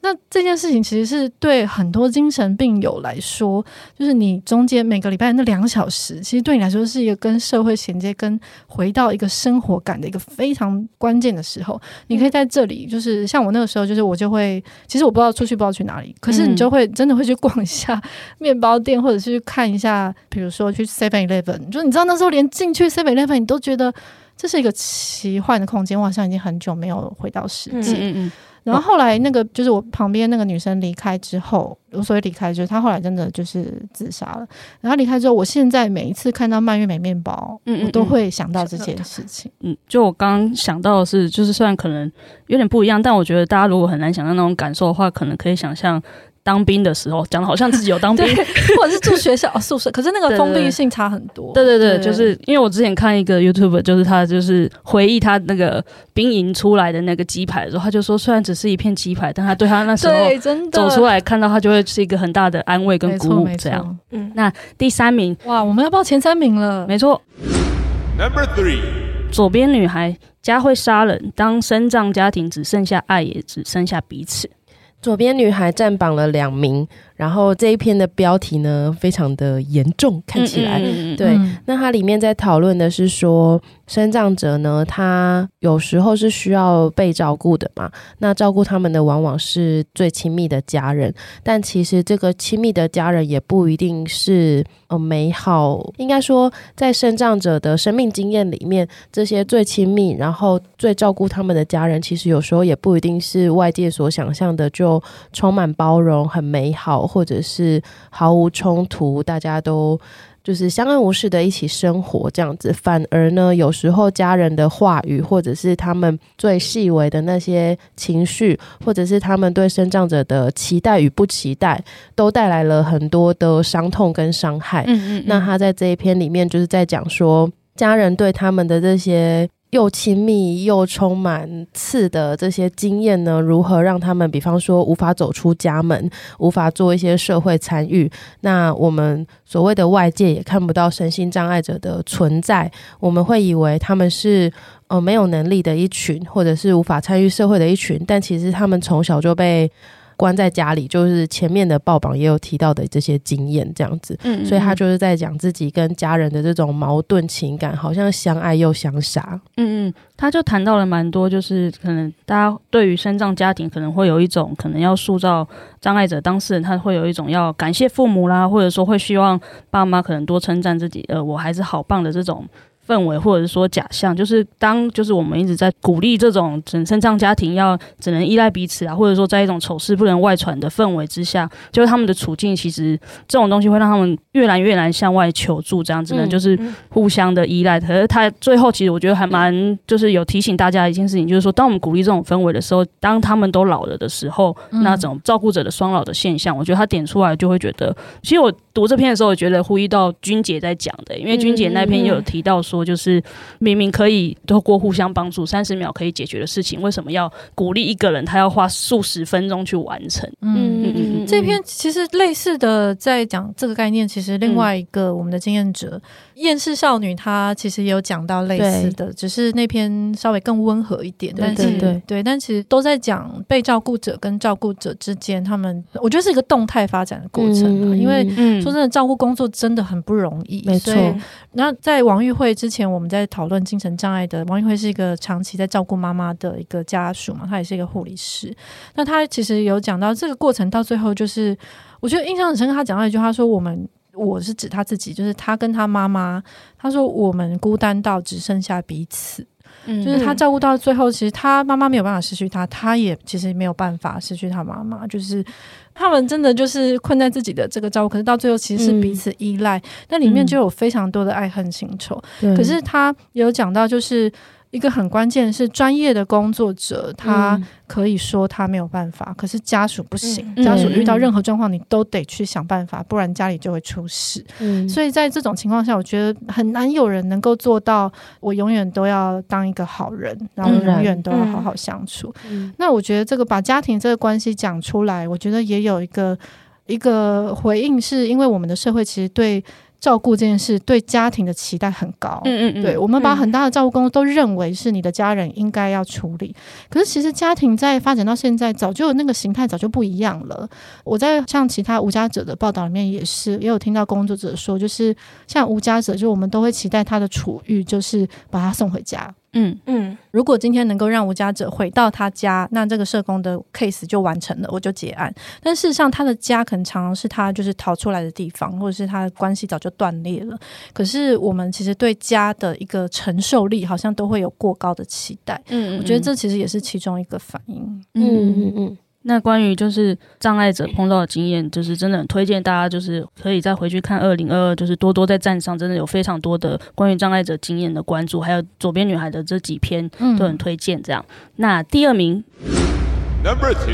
那这件事情其实是对很多精神病友来说，就是你中间每个礼拜那两小时，其实对你来说是一个跟社会衔接、跟回到一个生活感的一个非常关键的时候。你可以在这里，就是像我那个时候，就是我就会，其实我不知道出去不知道去哪里，可是你就会真的会去逛一下面包店，或者是去看一下，比如说去 Seven Eleven，就你知道那时候连进去 Seven Eleven 你都觉得这是一个奇幻的空间，我好像已经很久没有回到实际。嗯嗯。然后后来那个就是我旁边那个女生离开之后，我所谓离开就是她后来真的就是自杀了。然后离开之后，我现在每一次看到蔓越莓面包，嗯，我都会想到这件事情。嗯，就我刚刚想到的是，就是虽然可能有点不一样，但我觉得大家如果很难想象那种感受的话，可能可以想象。当兵的时候，讲的好像自己有当兵，或者是住学校宿舍，可是那个封闭性差很多。对对对，就是因为我之前看一个 YouTube，就是他就是回忆他那个兵营出来的那个鸡排的时候，他就说，虽然只是一片鸡排，但他对他那时候走出来看到他就会是一个很大的安慰跟鼓舞。这样，嗯，那第三名，哇，我们要报前三名了，没错。Number three，左边女孩，家会杀人，当身障家庭只剩下爱，也只剩下彼此。左边女孩占榜了两名，然后这一篇的标题呢，非常的严重，看起来，嗯嗯对。嗯、那它里面在讨论的是说，生长者呢，他有时候是需要被照顾的嘛，那照顾他们的往往是最亲密的家人，但其实这个亲密的家人也不一定是呃美好，应该说，在生长者的生命经验里面，这些最亲密，然后最照顾他们的家人，其实有时候也不一定是外界所想象的就。就充满包容，很美好，或者是毫无冲突，大家都就是相安无事的一起生活这样子。反而呢，有时候家人的话语，或者是他们最细微的那些情绪，或者是他们对生长者的期待与不期待，都带来了很多的伤痛跟伤害。嗯嗯嗯。那他在这一篇里面就是在讲说，家人对他们的这些。又亲密又充满刺的这些经验呢，如何让他们，比方说无法走出家门，无法做一些社会参与？那我们所谓的外界也看不到身心障碍者的存在，我们会以为他们是呃没有能力的一群，或者是无法参与社会的一群，但其实他们从小就被。关在家里，就是前面的报榜也有提到的这些经验，这样子，嗯，嗯，所以他就是在讲自己跟家人的这种矛盾情感，好像相爱又相杀。嗯嗯，他就谈到了蛮多，就是可能大家对于身障家庭可能会有一种可能要塑造障碍者当事人，他会有一种要感谢父母啦，或者说会希望爸妈可能多称赞自己，呃，我还是好棒的这种。氛围，或者是说假象，就是当就是我们一直在鼓励这种整身障家庭要只能依赖彼此啊，或者说在一种丑事不能外传的氛围之下，就是他们的处境其实这种东西会让他们越来越难向外求助，这样子呢，就是互相的依赖。可是他最后其实我觉得还蛮就是有提醒大家一件事情，就是说当我们鼓励这种氛围的时候，当他们都老了的时候，那种照顾者的双老的现象，我觉得他点出来就会觉得，其实我读这篇的时候，我觉得呼吁到君姐在讲的，因为君姐那篇也有提到说。就是明明可以透过互相帮助，三十秒可以解决的事情，为什么要鼓励一个人他要花数十分钟去完成？嗯嗯嗯。这篇其实类似的在讲这个概念，其实另外一个我们的经验者厌世少女，她其实也有讲到类似的，只是那篇稍微更温和一点。但是对对，但其实都在讲被照顾者跟照顾者之间，他们我觉得是一个动态发展的过程。因为说真的，照顾工作真的很不容易。没错。那在王玉慧之前，我们在讨论精神障碍的王玉慧是一个长期在照顾妈妈的一个家属嘛，她也是一个护理师。那她其实有讲到这个过程到最后，就是我觉得印象很深刻。她讲到一句话说：“我们我是指他自己，就是他跟他妈妈，他说我们孤单到只剩下彼此。嗯，就是他照顾到最后，其实他妈妈没有办法失去他，他也其实没有办法失去他妈妈。就是他们真的就是困在自己的这个照顾，可是到最后其实是彼此依赖。那、嗯、里面就有非常多的爱恨情仇。嗯、可是他有讲到，就是。一个很关键是专业的工作者，他可以说他没有办法，嗯、可是家属不行。嗯、家属遇到任何状况，你都得去想办法，不然家里就会出事。嗯、所以在这种情况下，我觉得很难有人能够做到，我永远都要当一个好人，然后永远都要好好相处。嗯、那我觉得这个把家庭这个关系讲出来，我觉得也有一个一个回应，是因为我们的社会其实对。照顾这件事对家庭的期待很高，嗯嗯嗯，对，我们把很大的照顾工作都认为是你的家人应该要处理，可是其实家庭在发展到现在，早就那个形态早就不一样了。我在像其他无家者的报道里面也是，也有听到工作者说，就是像无家者，就我们都会期待他的处遇，就是把他送回家。嗯嗯，如果今天能够让无家者回到他家，那这个社工的 case 就完成了，我就结案。但事实上，他的家可能常常是他就是逃出来的地方，或者是他的关系早就断裂了。可是我们其实对家的一个承受力，好像都会有过高的期待。嗯，嗯，我觉得这其实也是其中一个反应。嗯嗯嗯。嗯那关于就是障碍者碰到的经验，就是真的很推荐大家，就是可以再回去看二零二二，就是多多在站上，真的有非常多的关于障碍者经验的关注，还有左边女孩的这几篇都很推荐。这样，嗯、那第二名，Number two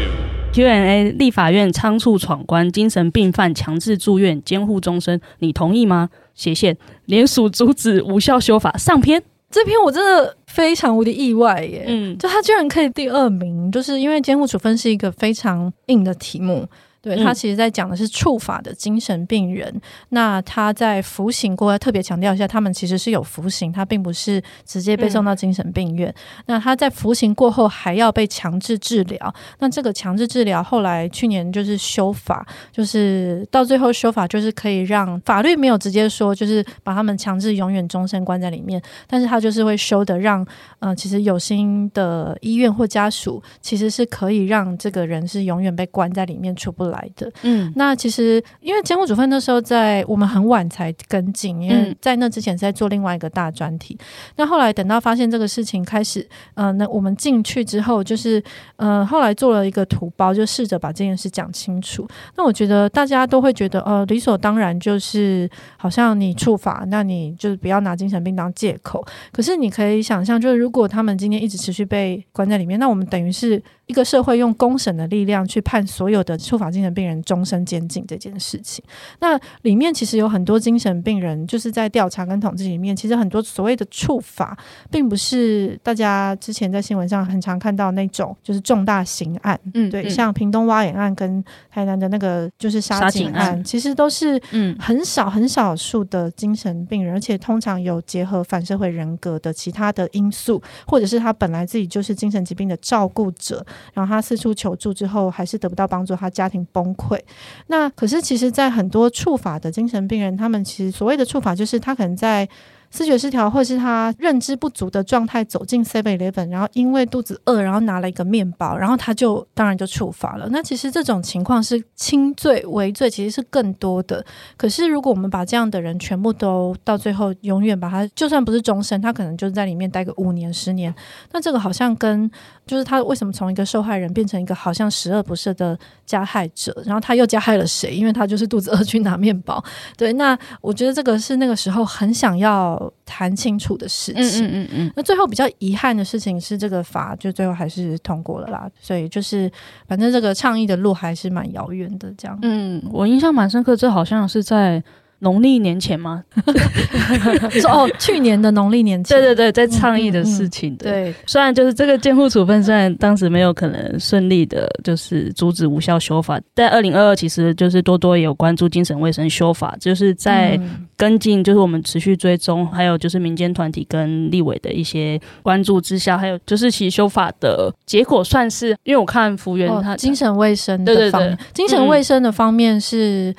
Q&A，立法院仓促闯关，精神病犯强制住院监护终身，你同意吗？斜线联署阻止无效修法上篇。这篇我真的非常无敌意外耶！嗯，就他居然可以第二名，就是因为监护处分是一个非常硬的题目。对，他其实在讲的是触法的精神病人。嗯、那他在服刑过，特别强调一下，他们其实是有服刑，他并不是直接被送到精神病院。嗯、那他在服刑过后还要被强制治疗。那这个强制治疗后来去年就是修法，就是到最后修法就是可以让法律没有直接说就是把他们强制永远终身关在里面，但是他就是会修的让，呃，其实有心的医院或家属其实是可以让这个人是永远被关在里面出不来的。嗯，那其实因为监护处分那时候在我们很晚才跟进，因为在那之前是在做另外一个大专题。那后来等到发现这个事情开始，呃，那我们进去之后，就是呃，后来做了一个图包，就试着把这件事讲清楚。那我觉得大家都会觉得，呃，理所当然就是好像你触法，那你就是不要拿精神病当借口。可是你可以想象，就是如果他们今天一直持续被关在里面，那我们等于是。一个社会用公审的力量去判所有的触法精神病人终身监禁这件事情，那里面其实有很多精神病人，就是在调查跟统计里面，其实很多所谓的触法，并不是大家之前在新闻上很常看到那种，就是重大刑案，嗯，对，像屏东挖眼案跟台南的那个就是杀警案，其实都是嗯很少很少数的精神病人，而且通常有结合反社会人格的其他的因素，或者是他本来自己就是精神疾病的照顾者。然后他四处求助之后，还是得不到帮助，他家庭崩溃。那可是，其实，在很多触法的精神病人，他们其实所谓的触法，就是他可能在。思觉失调，或是他认知不足的状态走进 Seven Eleven，然后因为肚子饿，然后拿了一个面包，然后他就当然就触法了。那其实这种情况是轻罪、微罪，其实是更多的。可是如果我们把这样的人全部都到最后永远把他，就算不是终身，他可能就是在里面待个五年、十年，那这个好像跟就是他为什么从一个受害人变成一个好像十恶不赦的加害者，然后他又加害了谁？因为他就是肚子饿去拿面包。对，那我觉得这个是那个时候很想要。谈清楚的事情，嗯嗯嗯，那最后比较遗憾的事情是，这个法就最后还是通过了啦。所以就是，反正这个倡议的路还是蛮遥远的。这样，嗯，我印象蛮深刻，这好像是在。农历年前吗？说哦，去年的农历年前，对对对，在倡议的事情的。嗯嗯、对，虽然就是这个监护处分，虽然当时没有可能顺利的，就是阻止无效修法，但二零二二其实就是多多也有关注精神卫生修法，就是在跟进，就是我们持续追踪，还有就是民间团体跟立委的一些关注之下，还有就是其实修法的结果算是，因为我看福原他、哦、精神卫生的方面，对对对，精神卫生的方面是。嗯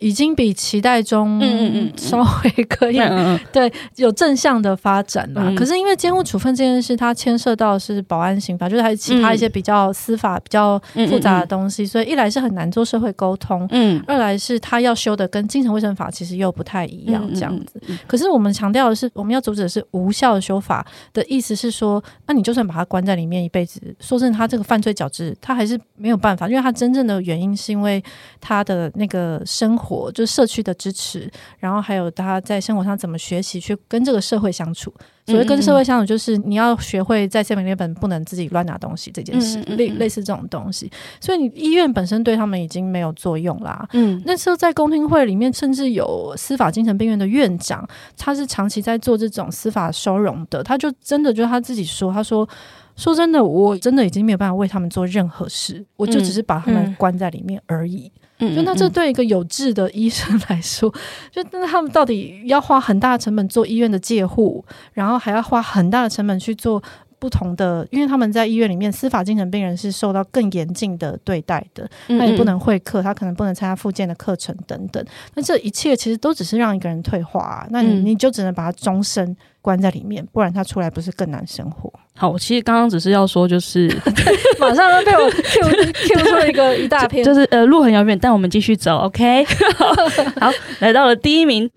已经比期待中稍微可以对有正向的发展了。可是因为监护处分这件事，它牵涉到是保安刑法，就是还有其他一些比较司法比较复杂的东西，所以一来是很难做社会沟通，嗯，二来是他要修的跟精神卫生法其实又不太一样这样子。可是我们强调的是，我们要阻止的是无效的修法的意思是说，那你就算把他关在里面一辈子，说真的，他这个犯罪矫治他还是没有办法，因为他真正的原因是因为他的那个生活。就是社区的支持，然后还有他在生活上怎么学习去跟这个社会相处。所谓跟社会相处，就是你要学会在 Seven Eleven 不能自己乱拿东西这件事，类类似这种东西。所以你医院本身对他们已经没有作用啦。嗯，那时候在公听会里面，甚至有司法精神病院的院长，他是长期在做这种司法收容的，他就真的就他自己说，他说说真的，我真的已经没有办法为他们做任何事，我就只是把他们关在里面而已。就那这对一个有志的医生来说，就那他们到底要花很大的成本做医院的介护，然后还要花很大的成本去做不同的，因为他们在医院里面，司法精神病人是受到更严峻的对待的，他也不能会客，他可能不能参加复健的课程等等。那这一切其实都只是让一个人退化啊，那你你就只能把他终身关在里面，不然他出来不是更难生活？好，我其实刚刚只是要说，就是 马上被我 Q Q 出了一个一大片，就，是呃路很遥远，但我们继续走，OK？好，来到了第一名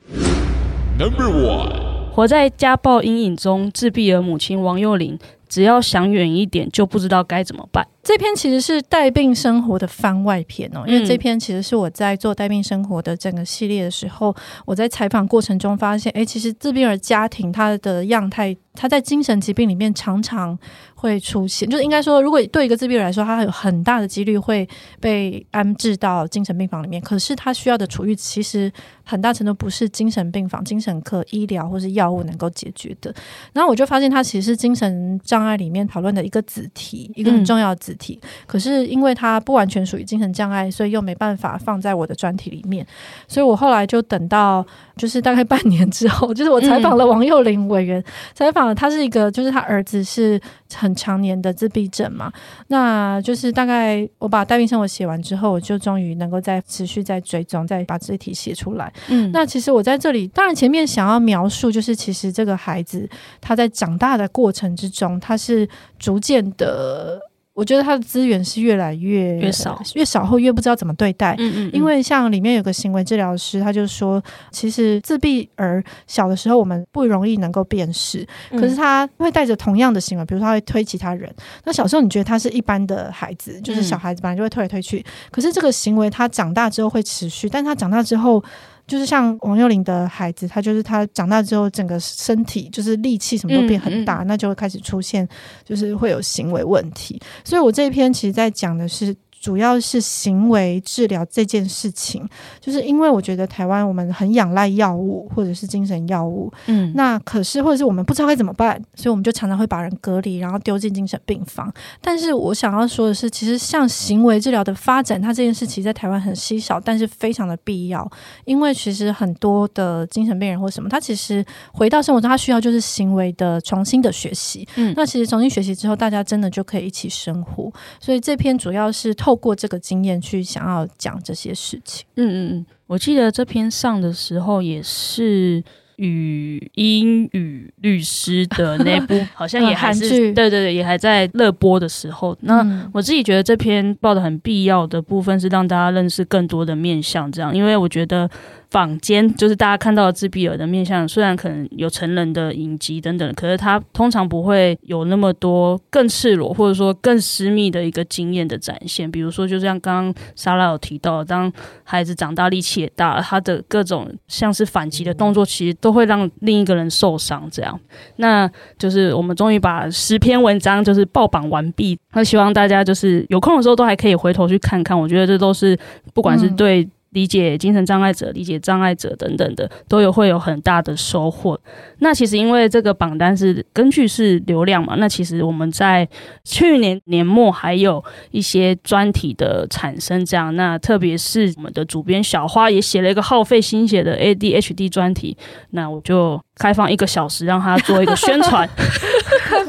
，Number One。活在家暴阴影中，自闭的母亲王幼玲，只要想远一点，就不知道该怎么办。这篇其实是带病生活的番外篇哦，因为这篇其实是我在做带病生活的整个系列的时候，我在采访过程中发现，哎，其实自闭儿家庭他的样态，他在精神疾病里面常常会出现，就是应该说，如果对一个自闭儿来说，他有很大的几率会被安置到精神病房里面，可是他需要的处遇其实很大程度不是精神病房、精神科医疗或是药物能够解决的。然后我就发现，他其实是精神障碍里面讨论的一个子题，一个很重要的子词体，可是因为它不完全属于精神障碍，所以又没办法放在我的专题里面，所以我后来就等到就是大概半年之后，就是我采访了王幼林委员，采访了他是一个，就是他儿子是很常年的自闭症嘛，那就是大概我把代孕生活写完之后，我就终于能够再持续再追踪，再把这题写出来。嗯，那其实我在这里，当然前面想要描述，就是其实这个孩子他在长大的过程之中，他是逐渐的。我觉得他的资源是越来越越少，越少后越不知道怎么对待。嗯嗯，嗯，因为像里面有个行为治疗师，他就说，其实自闭儿小的时候我们不容易能够辨识，可是他会带着同样的行为，比如说他会推其他人。那小时候你觉得他是一般的孩子，就是小孩子本来就会推来推去，可是这个行为他长大之后会持续，但他长大之后。就是像王幼林的孩子，他就是他长大之后，整个身体就是力气什么都变很大，嗯嗯、那就会开始出现，就是会有行为问题。所以我这一篇其实在讲的是。主要是行为治疗这件事情，就是因为我觉得台湾我们很仰赖药物或者是精神药物，嗯，那可是或者是我们不知道该怎么办，所以我们就常常会把人隔离，然后丢进精神病房。但是我想要说的是，其实像行为治疗的发展，它这件事情在台湾很稀少，但是非常的必要，因为其实很多的精神病人或什么，他其实回到生活中，他需要就是行为的重新的学习，嗯，那其实重新学习之后，大家真的就可以一起生活。所以这篇主要是透。透过这个经验去想要讲这些事情。嗯嗯嗯，我记得这篇上的时候也是语英语律师的那部，好像也还是对对对，也还在热播的时候。那我自己觉得这篇报的很必要的部分是让大家认识更多的面向，这样，因为我觉得。坊间就是大家看到的自闭儿的面相，虽然可能有成人的影集等等，可是他通常不会有那么多更赤裸或者说更私密的一个经验的展现。比如说，就像刚刚莎拉有提到，当孩子长大力气也大，他的各种像是反击的动作，其实都会让另一个人受伤。这样，那就是我们终于把十篇文章就是报榜完毕。那希望大家就是有空的时候都还可以回头去看看。我觉得这都是不管是对、理解精神障碍者、理解障碍者等等的，都有会有很大的收获。那其实因为这个榜单是根据是流量嘛，那其实我们在去年年末还有一些专题的产生，这样。那特别是我们的主编小花也写了一个耗费心血的 ADHD 专题，那我就开放一个小时让他做一个宣传。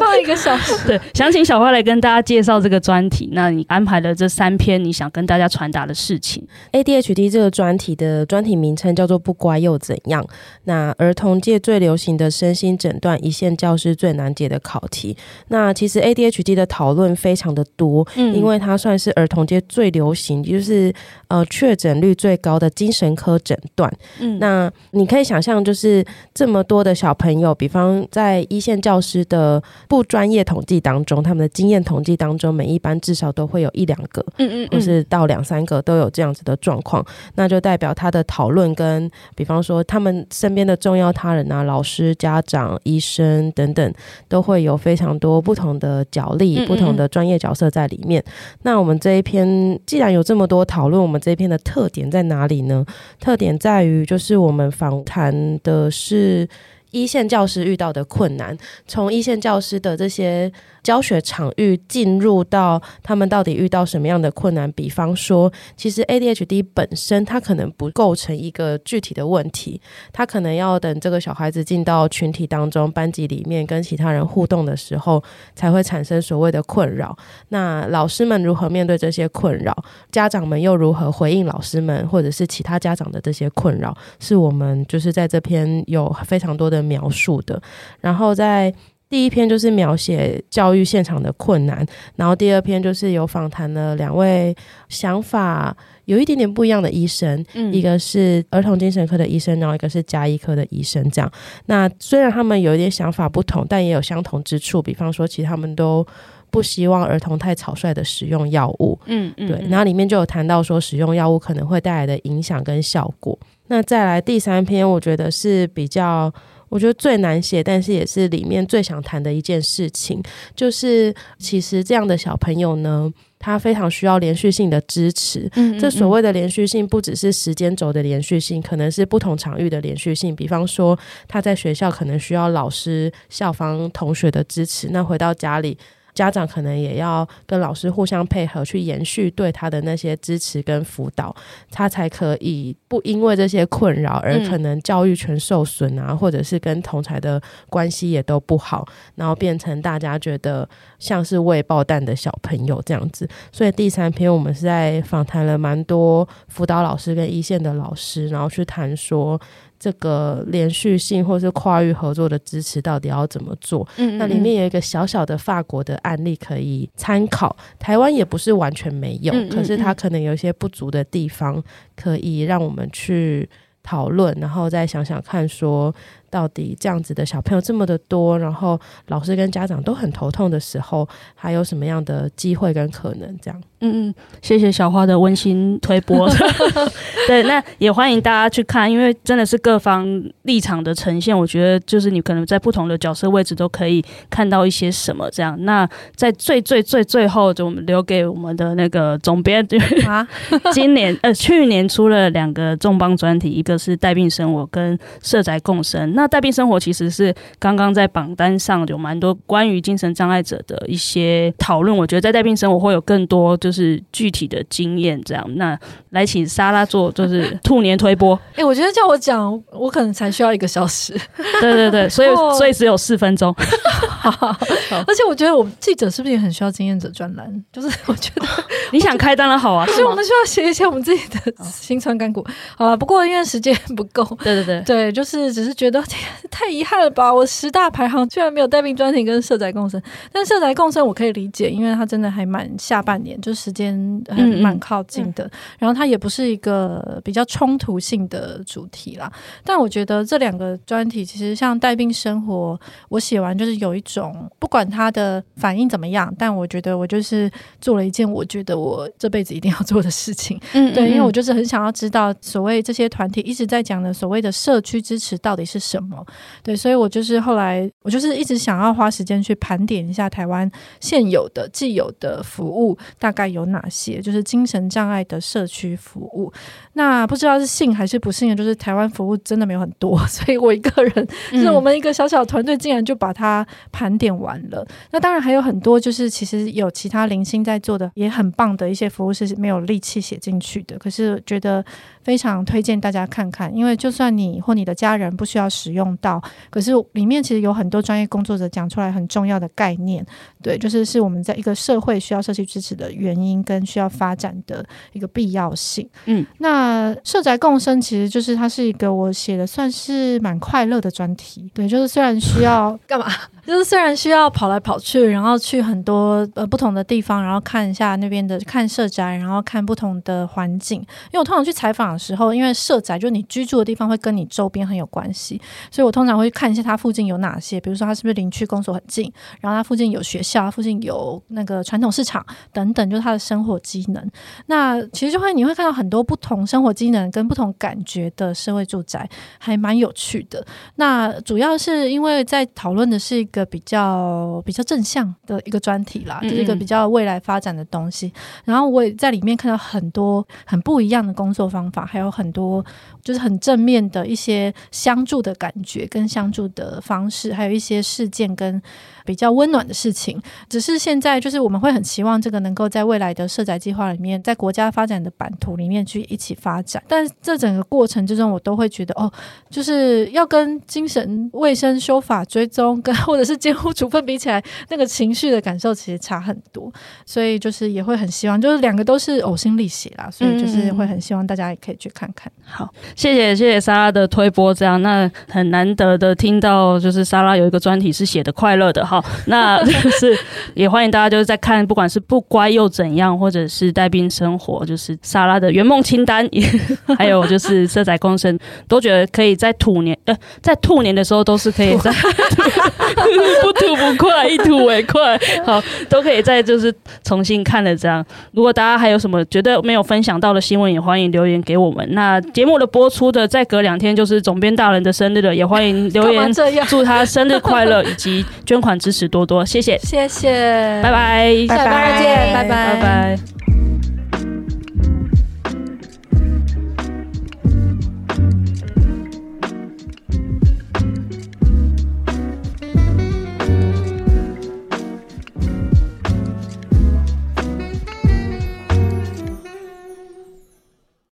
开放一个小时，对，想请小花来跟大家介绍这个专题。那你安排了这三篇，你想跟大家传达的事情？ADHD 这个专题的专题名称叫做“不乖又怎样”。那儿童界最流行的身心诊断，一线教师最难解的考题。那其实 ADHD 的讨论非常的多，嗯，因为它算是儿童界最流行，就是呃确诊率最高的精神科诊断。嗯，那你可以想象，就是这么多的小朋友，比方在一线教师的不专业统计当中，他们的经验统计当中，每一班至少都会有一两个，嗯嗯，或是到两三个都有这样子的状况，那就代表他的讨论跟，比方说他们身边的重要他人啊，老师、家长、医生等等，都会有非常多不同的角力、不同的专业角色在里面。那我们这一篇既然有这么多讨论，我们这一篇的特点在哪里呢？特点在于就是我们访谈的是。一线教师遇到的困难，从一线教师的这些教学场域进入到他们到底遇到什么样的困难？比方说，其实 ADHD 本身它可能不构成一个具体的问题，它可能要等这个小孩子进到群体当中、班级里面跟其他人互动的时候，才会产生所谓的困扰。那老师们如何面对这些困扰？家长们又如何回应老师们或者是其他家长的这些困扰？是我们就是在这篇有非常多的描述的。然后在第一篇就是描写教育现场的困难，然后第二篇就是有访谈了两位想法有一点点不一样的医生，嗯，一个是儿童精神科的医生，然后一个是家医科的医生。这样，那虽然他们有一点想法不同，但也有相同之处。比方说，其实他们都不希望儿童太草率的使用药物，嗯嗯，对。然后里面就有谈到说，使用药物可能会带来的影响跟效果。那再来第三篇，我觉得是比较。我觉得最难写，但是也是里面最想谈的一件事情，就是其实这样的小朋友呢，他非常需要连续性的支持。嗯，嗯，嗯，这所谓的连续性，不只是时间轴的连续性，可能是不同场域的连续性。比方说，他在学校可能需要老师、校方、同学的支持，那回到家里。家长可能也要跟老师互相配合，去延续对他的那些支持跟辅导，他才可以不因为这些困扰而可能教育权受损啊，或者是跟同才的关系也都不好，然后变成大家觉得像是未爆弹的小朋友这样子。所以第三篇我们是在访谈了蛮多辅导老师跟一线的老师，然后去谈说。这个连续性或是跨域合作的支持到底要怎么做？嗯，嗯，那里面有一个小小的法国的案例可以参考，台湾也不是完全没有，可是它可能有一些不足的地方，可以让我们去讨论，然后再想想看说。到底这样子的小朋友这么的多，然后老师跟家长都很头痛的时候，还有什么样的机会跟可能？这样，嗯嗯，谢谢小花的温馨推波。对，那也欢迎大家去看，因为真的是各方立场的呈现。我觉得就是你可能在不同的角色位置都可以看到一些什么。这样，那在最最最最后，就我们留给我们的那个总编啊，今年呃去年出了两个重磅专题，一个是带病生活跟社宅共生。那那带病生活其实是刚刚在榜单上有蛮多关于精神障碍者的一些讨论，我觉得在带病生活会有更多就是具体的经验这样。那来请莎拉做就是 兔年推播。哎、欸，我觉得叫我讲，我可能才需要一个小时。对对对，所以 所以只有四分钟。而且我觉得我们记者是不是也很需要经验者专栏？就是 我觉得 你想开当然好啊，所以我们需要写一些我们自己的心酸甘苦。好了，不过因为时间不够，对对对对，就是只是觉得。太遗憾了吧！我十大排行居然没有带病专题跟社宅共生，但社宅共生我可以理解，因为它真的还蛮下半年，就时间还蛮靠近的。嗯嗯、然后它也不是一个比较冲突性的主题啦。但我觉得这两个专题其实像带病生活，我写完就是有一种不管他的反应怎么样，但我觉得我就是做了一件我觉得我这辈子一定要做的事情。嗯，嗯，嗯，对，因为我就是很想要知道所谓这些团体一直在讲的所谓的社区支持到底是什么。对，所以我就是后来，我就是一直想要花时间去盘点一下台湾现有的、既有的服务大概有哪些，就是精神障碍的社区服务。那不知道是幸还是不幸的，就是台湾服务真的没有很多，所以我一个人，就是我们一个小小团队，竟然就把它盘盘点完了。那当然还有很多，就是其实有其他零星在做的，也很棒的一些服务是没有力气写进去的。可是觉得非常推荐大家看看，因为就算你或你的家人不需要使用到，可是里面其实有很多专业工作者讲出来很重要的概念，对，就是是我们在一个社会需要社区支持的原因跟需要发展的一个必要性。嗯，那。社宅共生其实就是它是一个我写的算是蛮快乐的专题，对，就是虽然需要 干嘛，就是虽然需要跑来跑去，然后去很多呃不同的地方，然后看一下那边的看社宅，然后看不同的环境。因为我通常去采访的时候，因为社宅就是你居住的地方会跟你周边很有关系，所以我通常会看一下它附近有哪些，比如说它是不是邻区公所很近，然后它附近有学校，附近有那个传统市场等等，就是它的生活机能。那其实就会你会看到很多不同。生活机能跟不同感觉的社会住宅还蛮有趣的。那主要是因为在讨论的是一个比较比较正向的一个专题啦，就是一个比较未来发展的东西。然后我也在里面看到很多很不一样的工作方法，还有很多就是很正面的一些相助的感觉跟相助的方式，还有一些事件跟比较温暖的事情。只是现在就是我们会很期望这个能够在未来的社宅计划里面，在国家发展的版图里面去一起发展，但这整个过程之中，我都会觉得哦，就是要跟精神卫生修法追踪跟 或者是监护处分比起来，那个情绪的感受其实差很多，所以就是也会很希望，就是两个都是呕心沥血啦，所以就是会很希望大家也可以去看看。嗯、好，谢谢谢谢莎拉的推播，这样那很难得的听到，就是莎拉有一个专题是写的快乐的哈，那就是也欢迎大家就是在看，不管是不乖又怎样，或者是带病生活，就是莎拉的圆梦清单。还有就是色彩共生，都觉得可以在兔年呃，在兔年的时候都是可以在 不吐不快，一吐为快，好，都可以再就是重新看了这样。如果大家还有什么觉得没有分享到的新闻，也欢迎留言给我们。那节目的播出的再隔两天就是总编大人的生日了，也欢迎留言祝他生日快乐，以及捐款支持多多，谢谢，谢谢，拜拜，下礼拜见，拜拜，拜拜。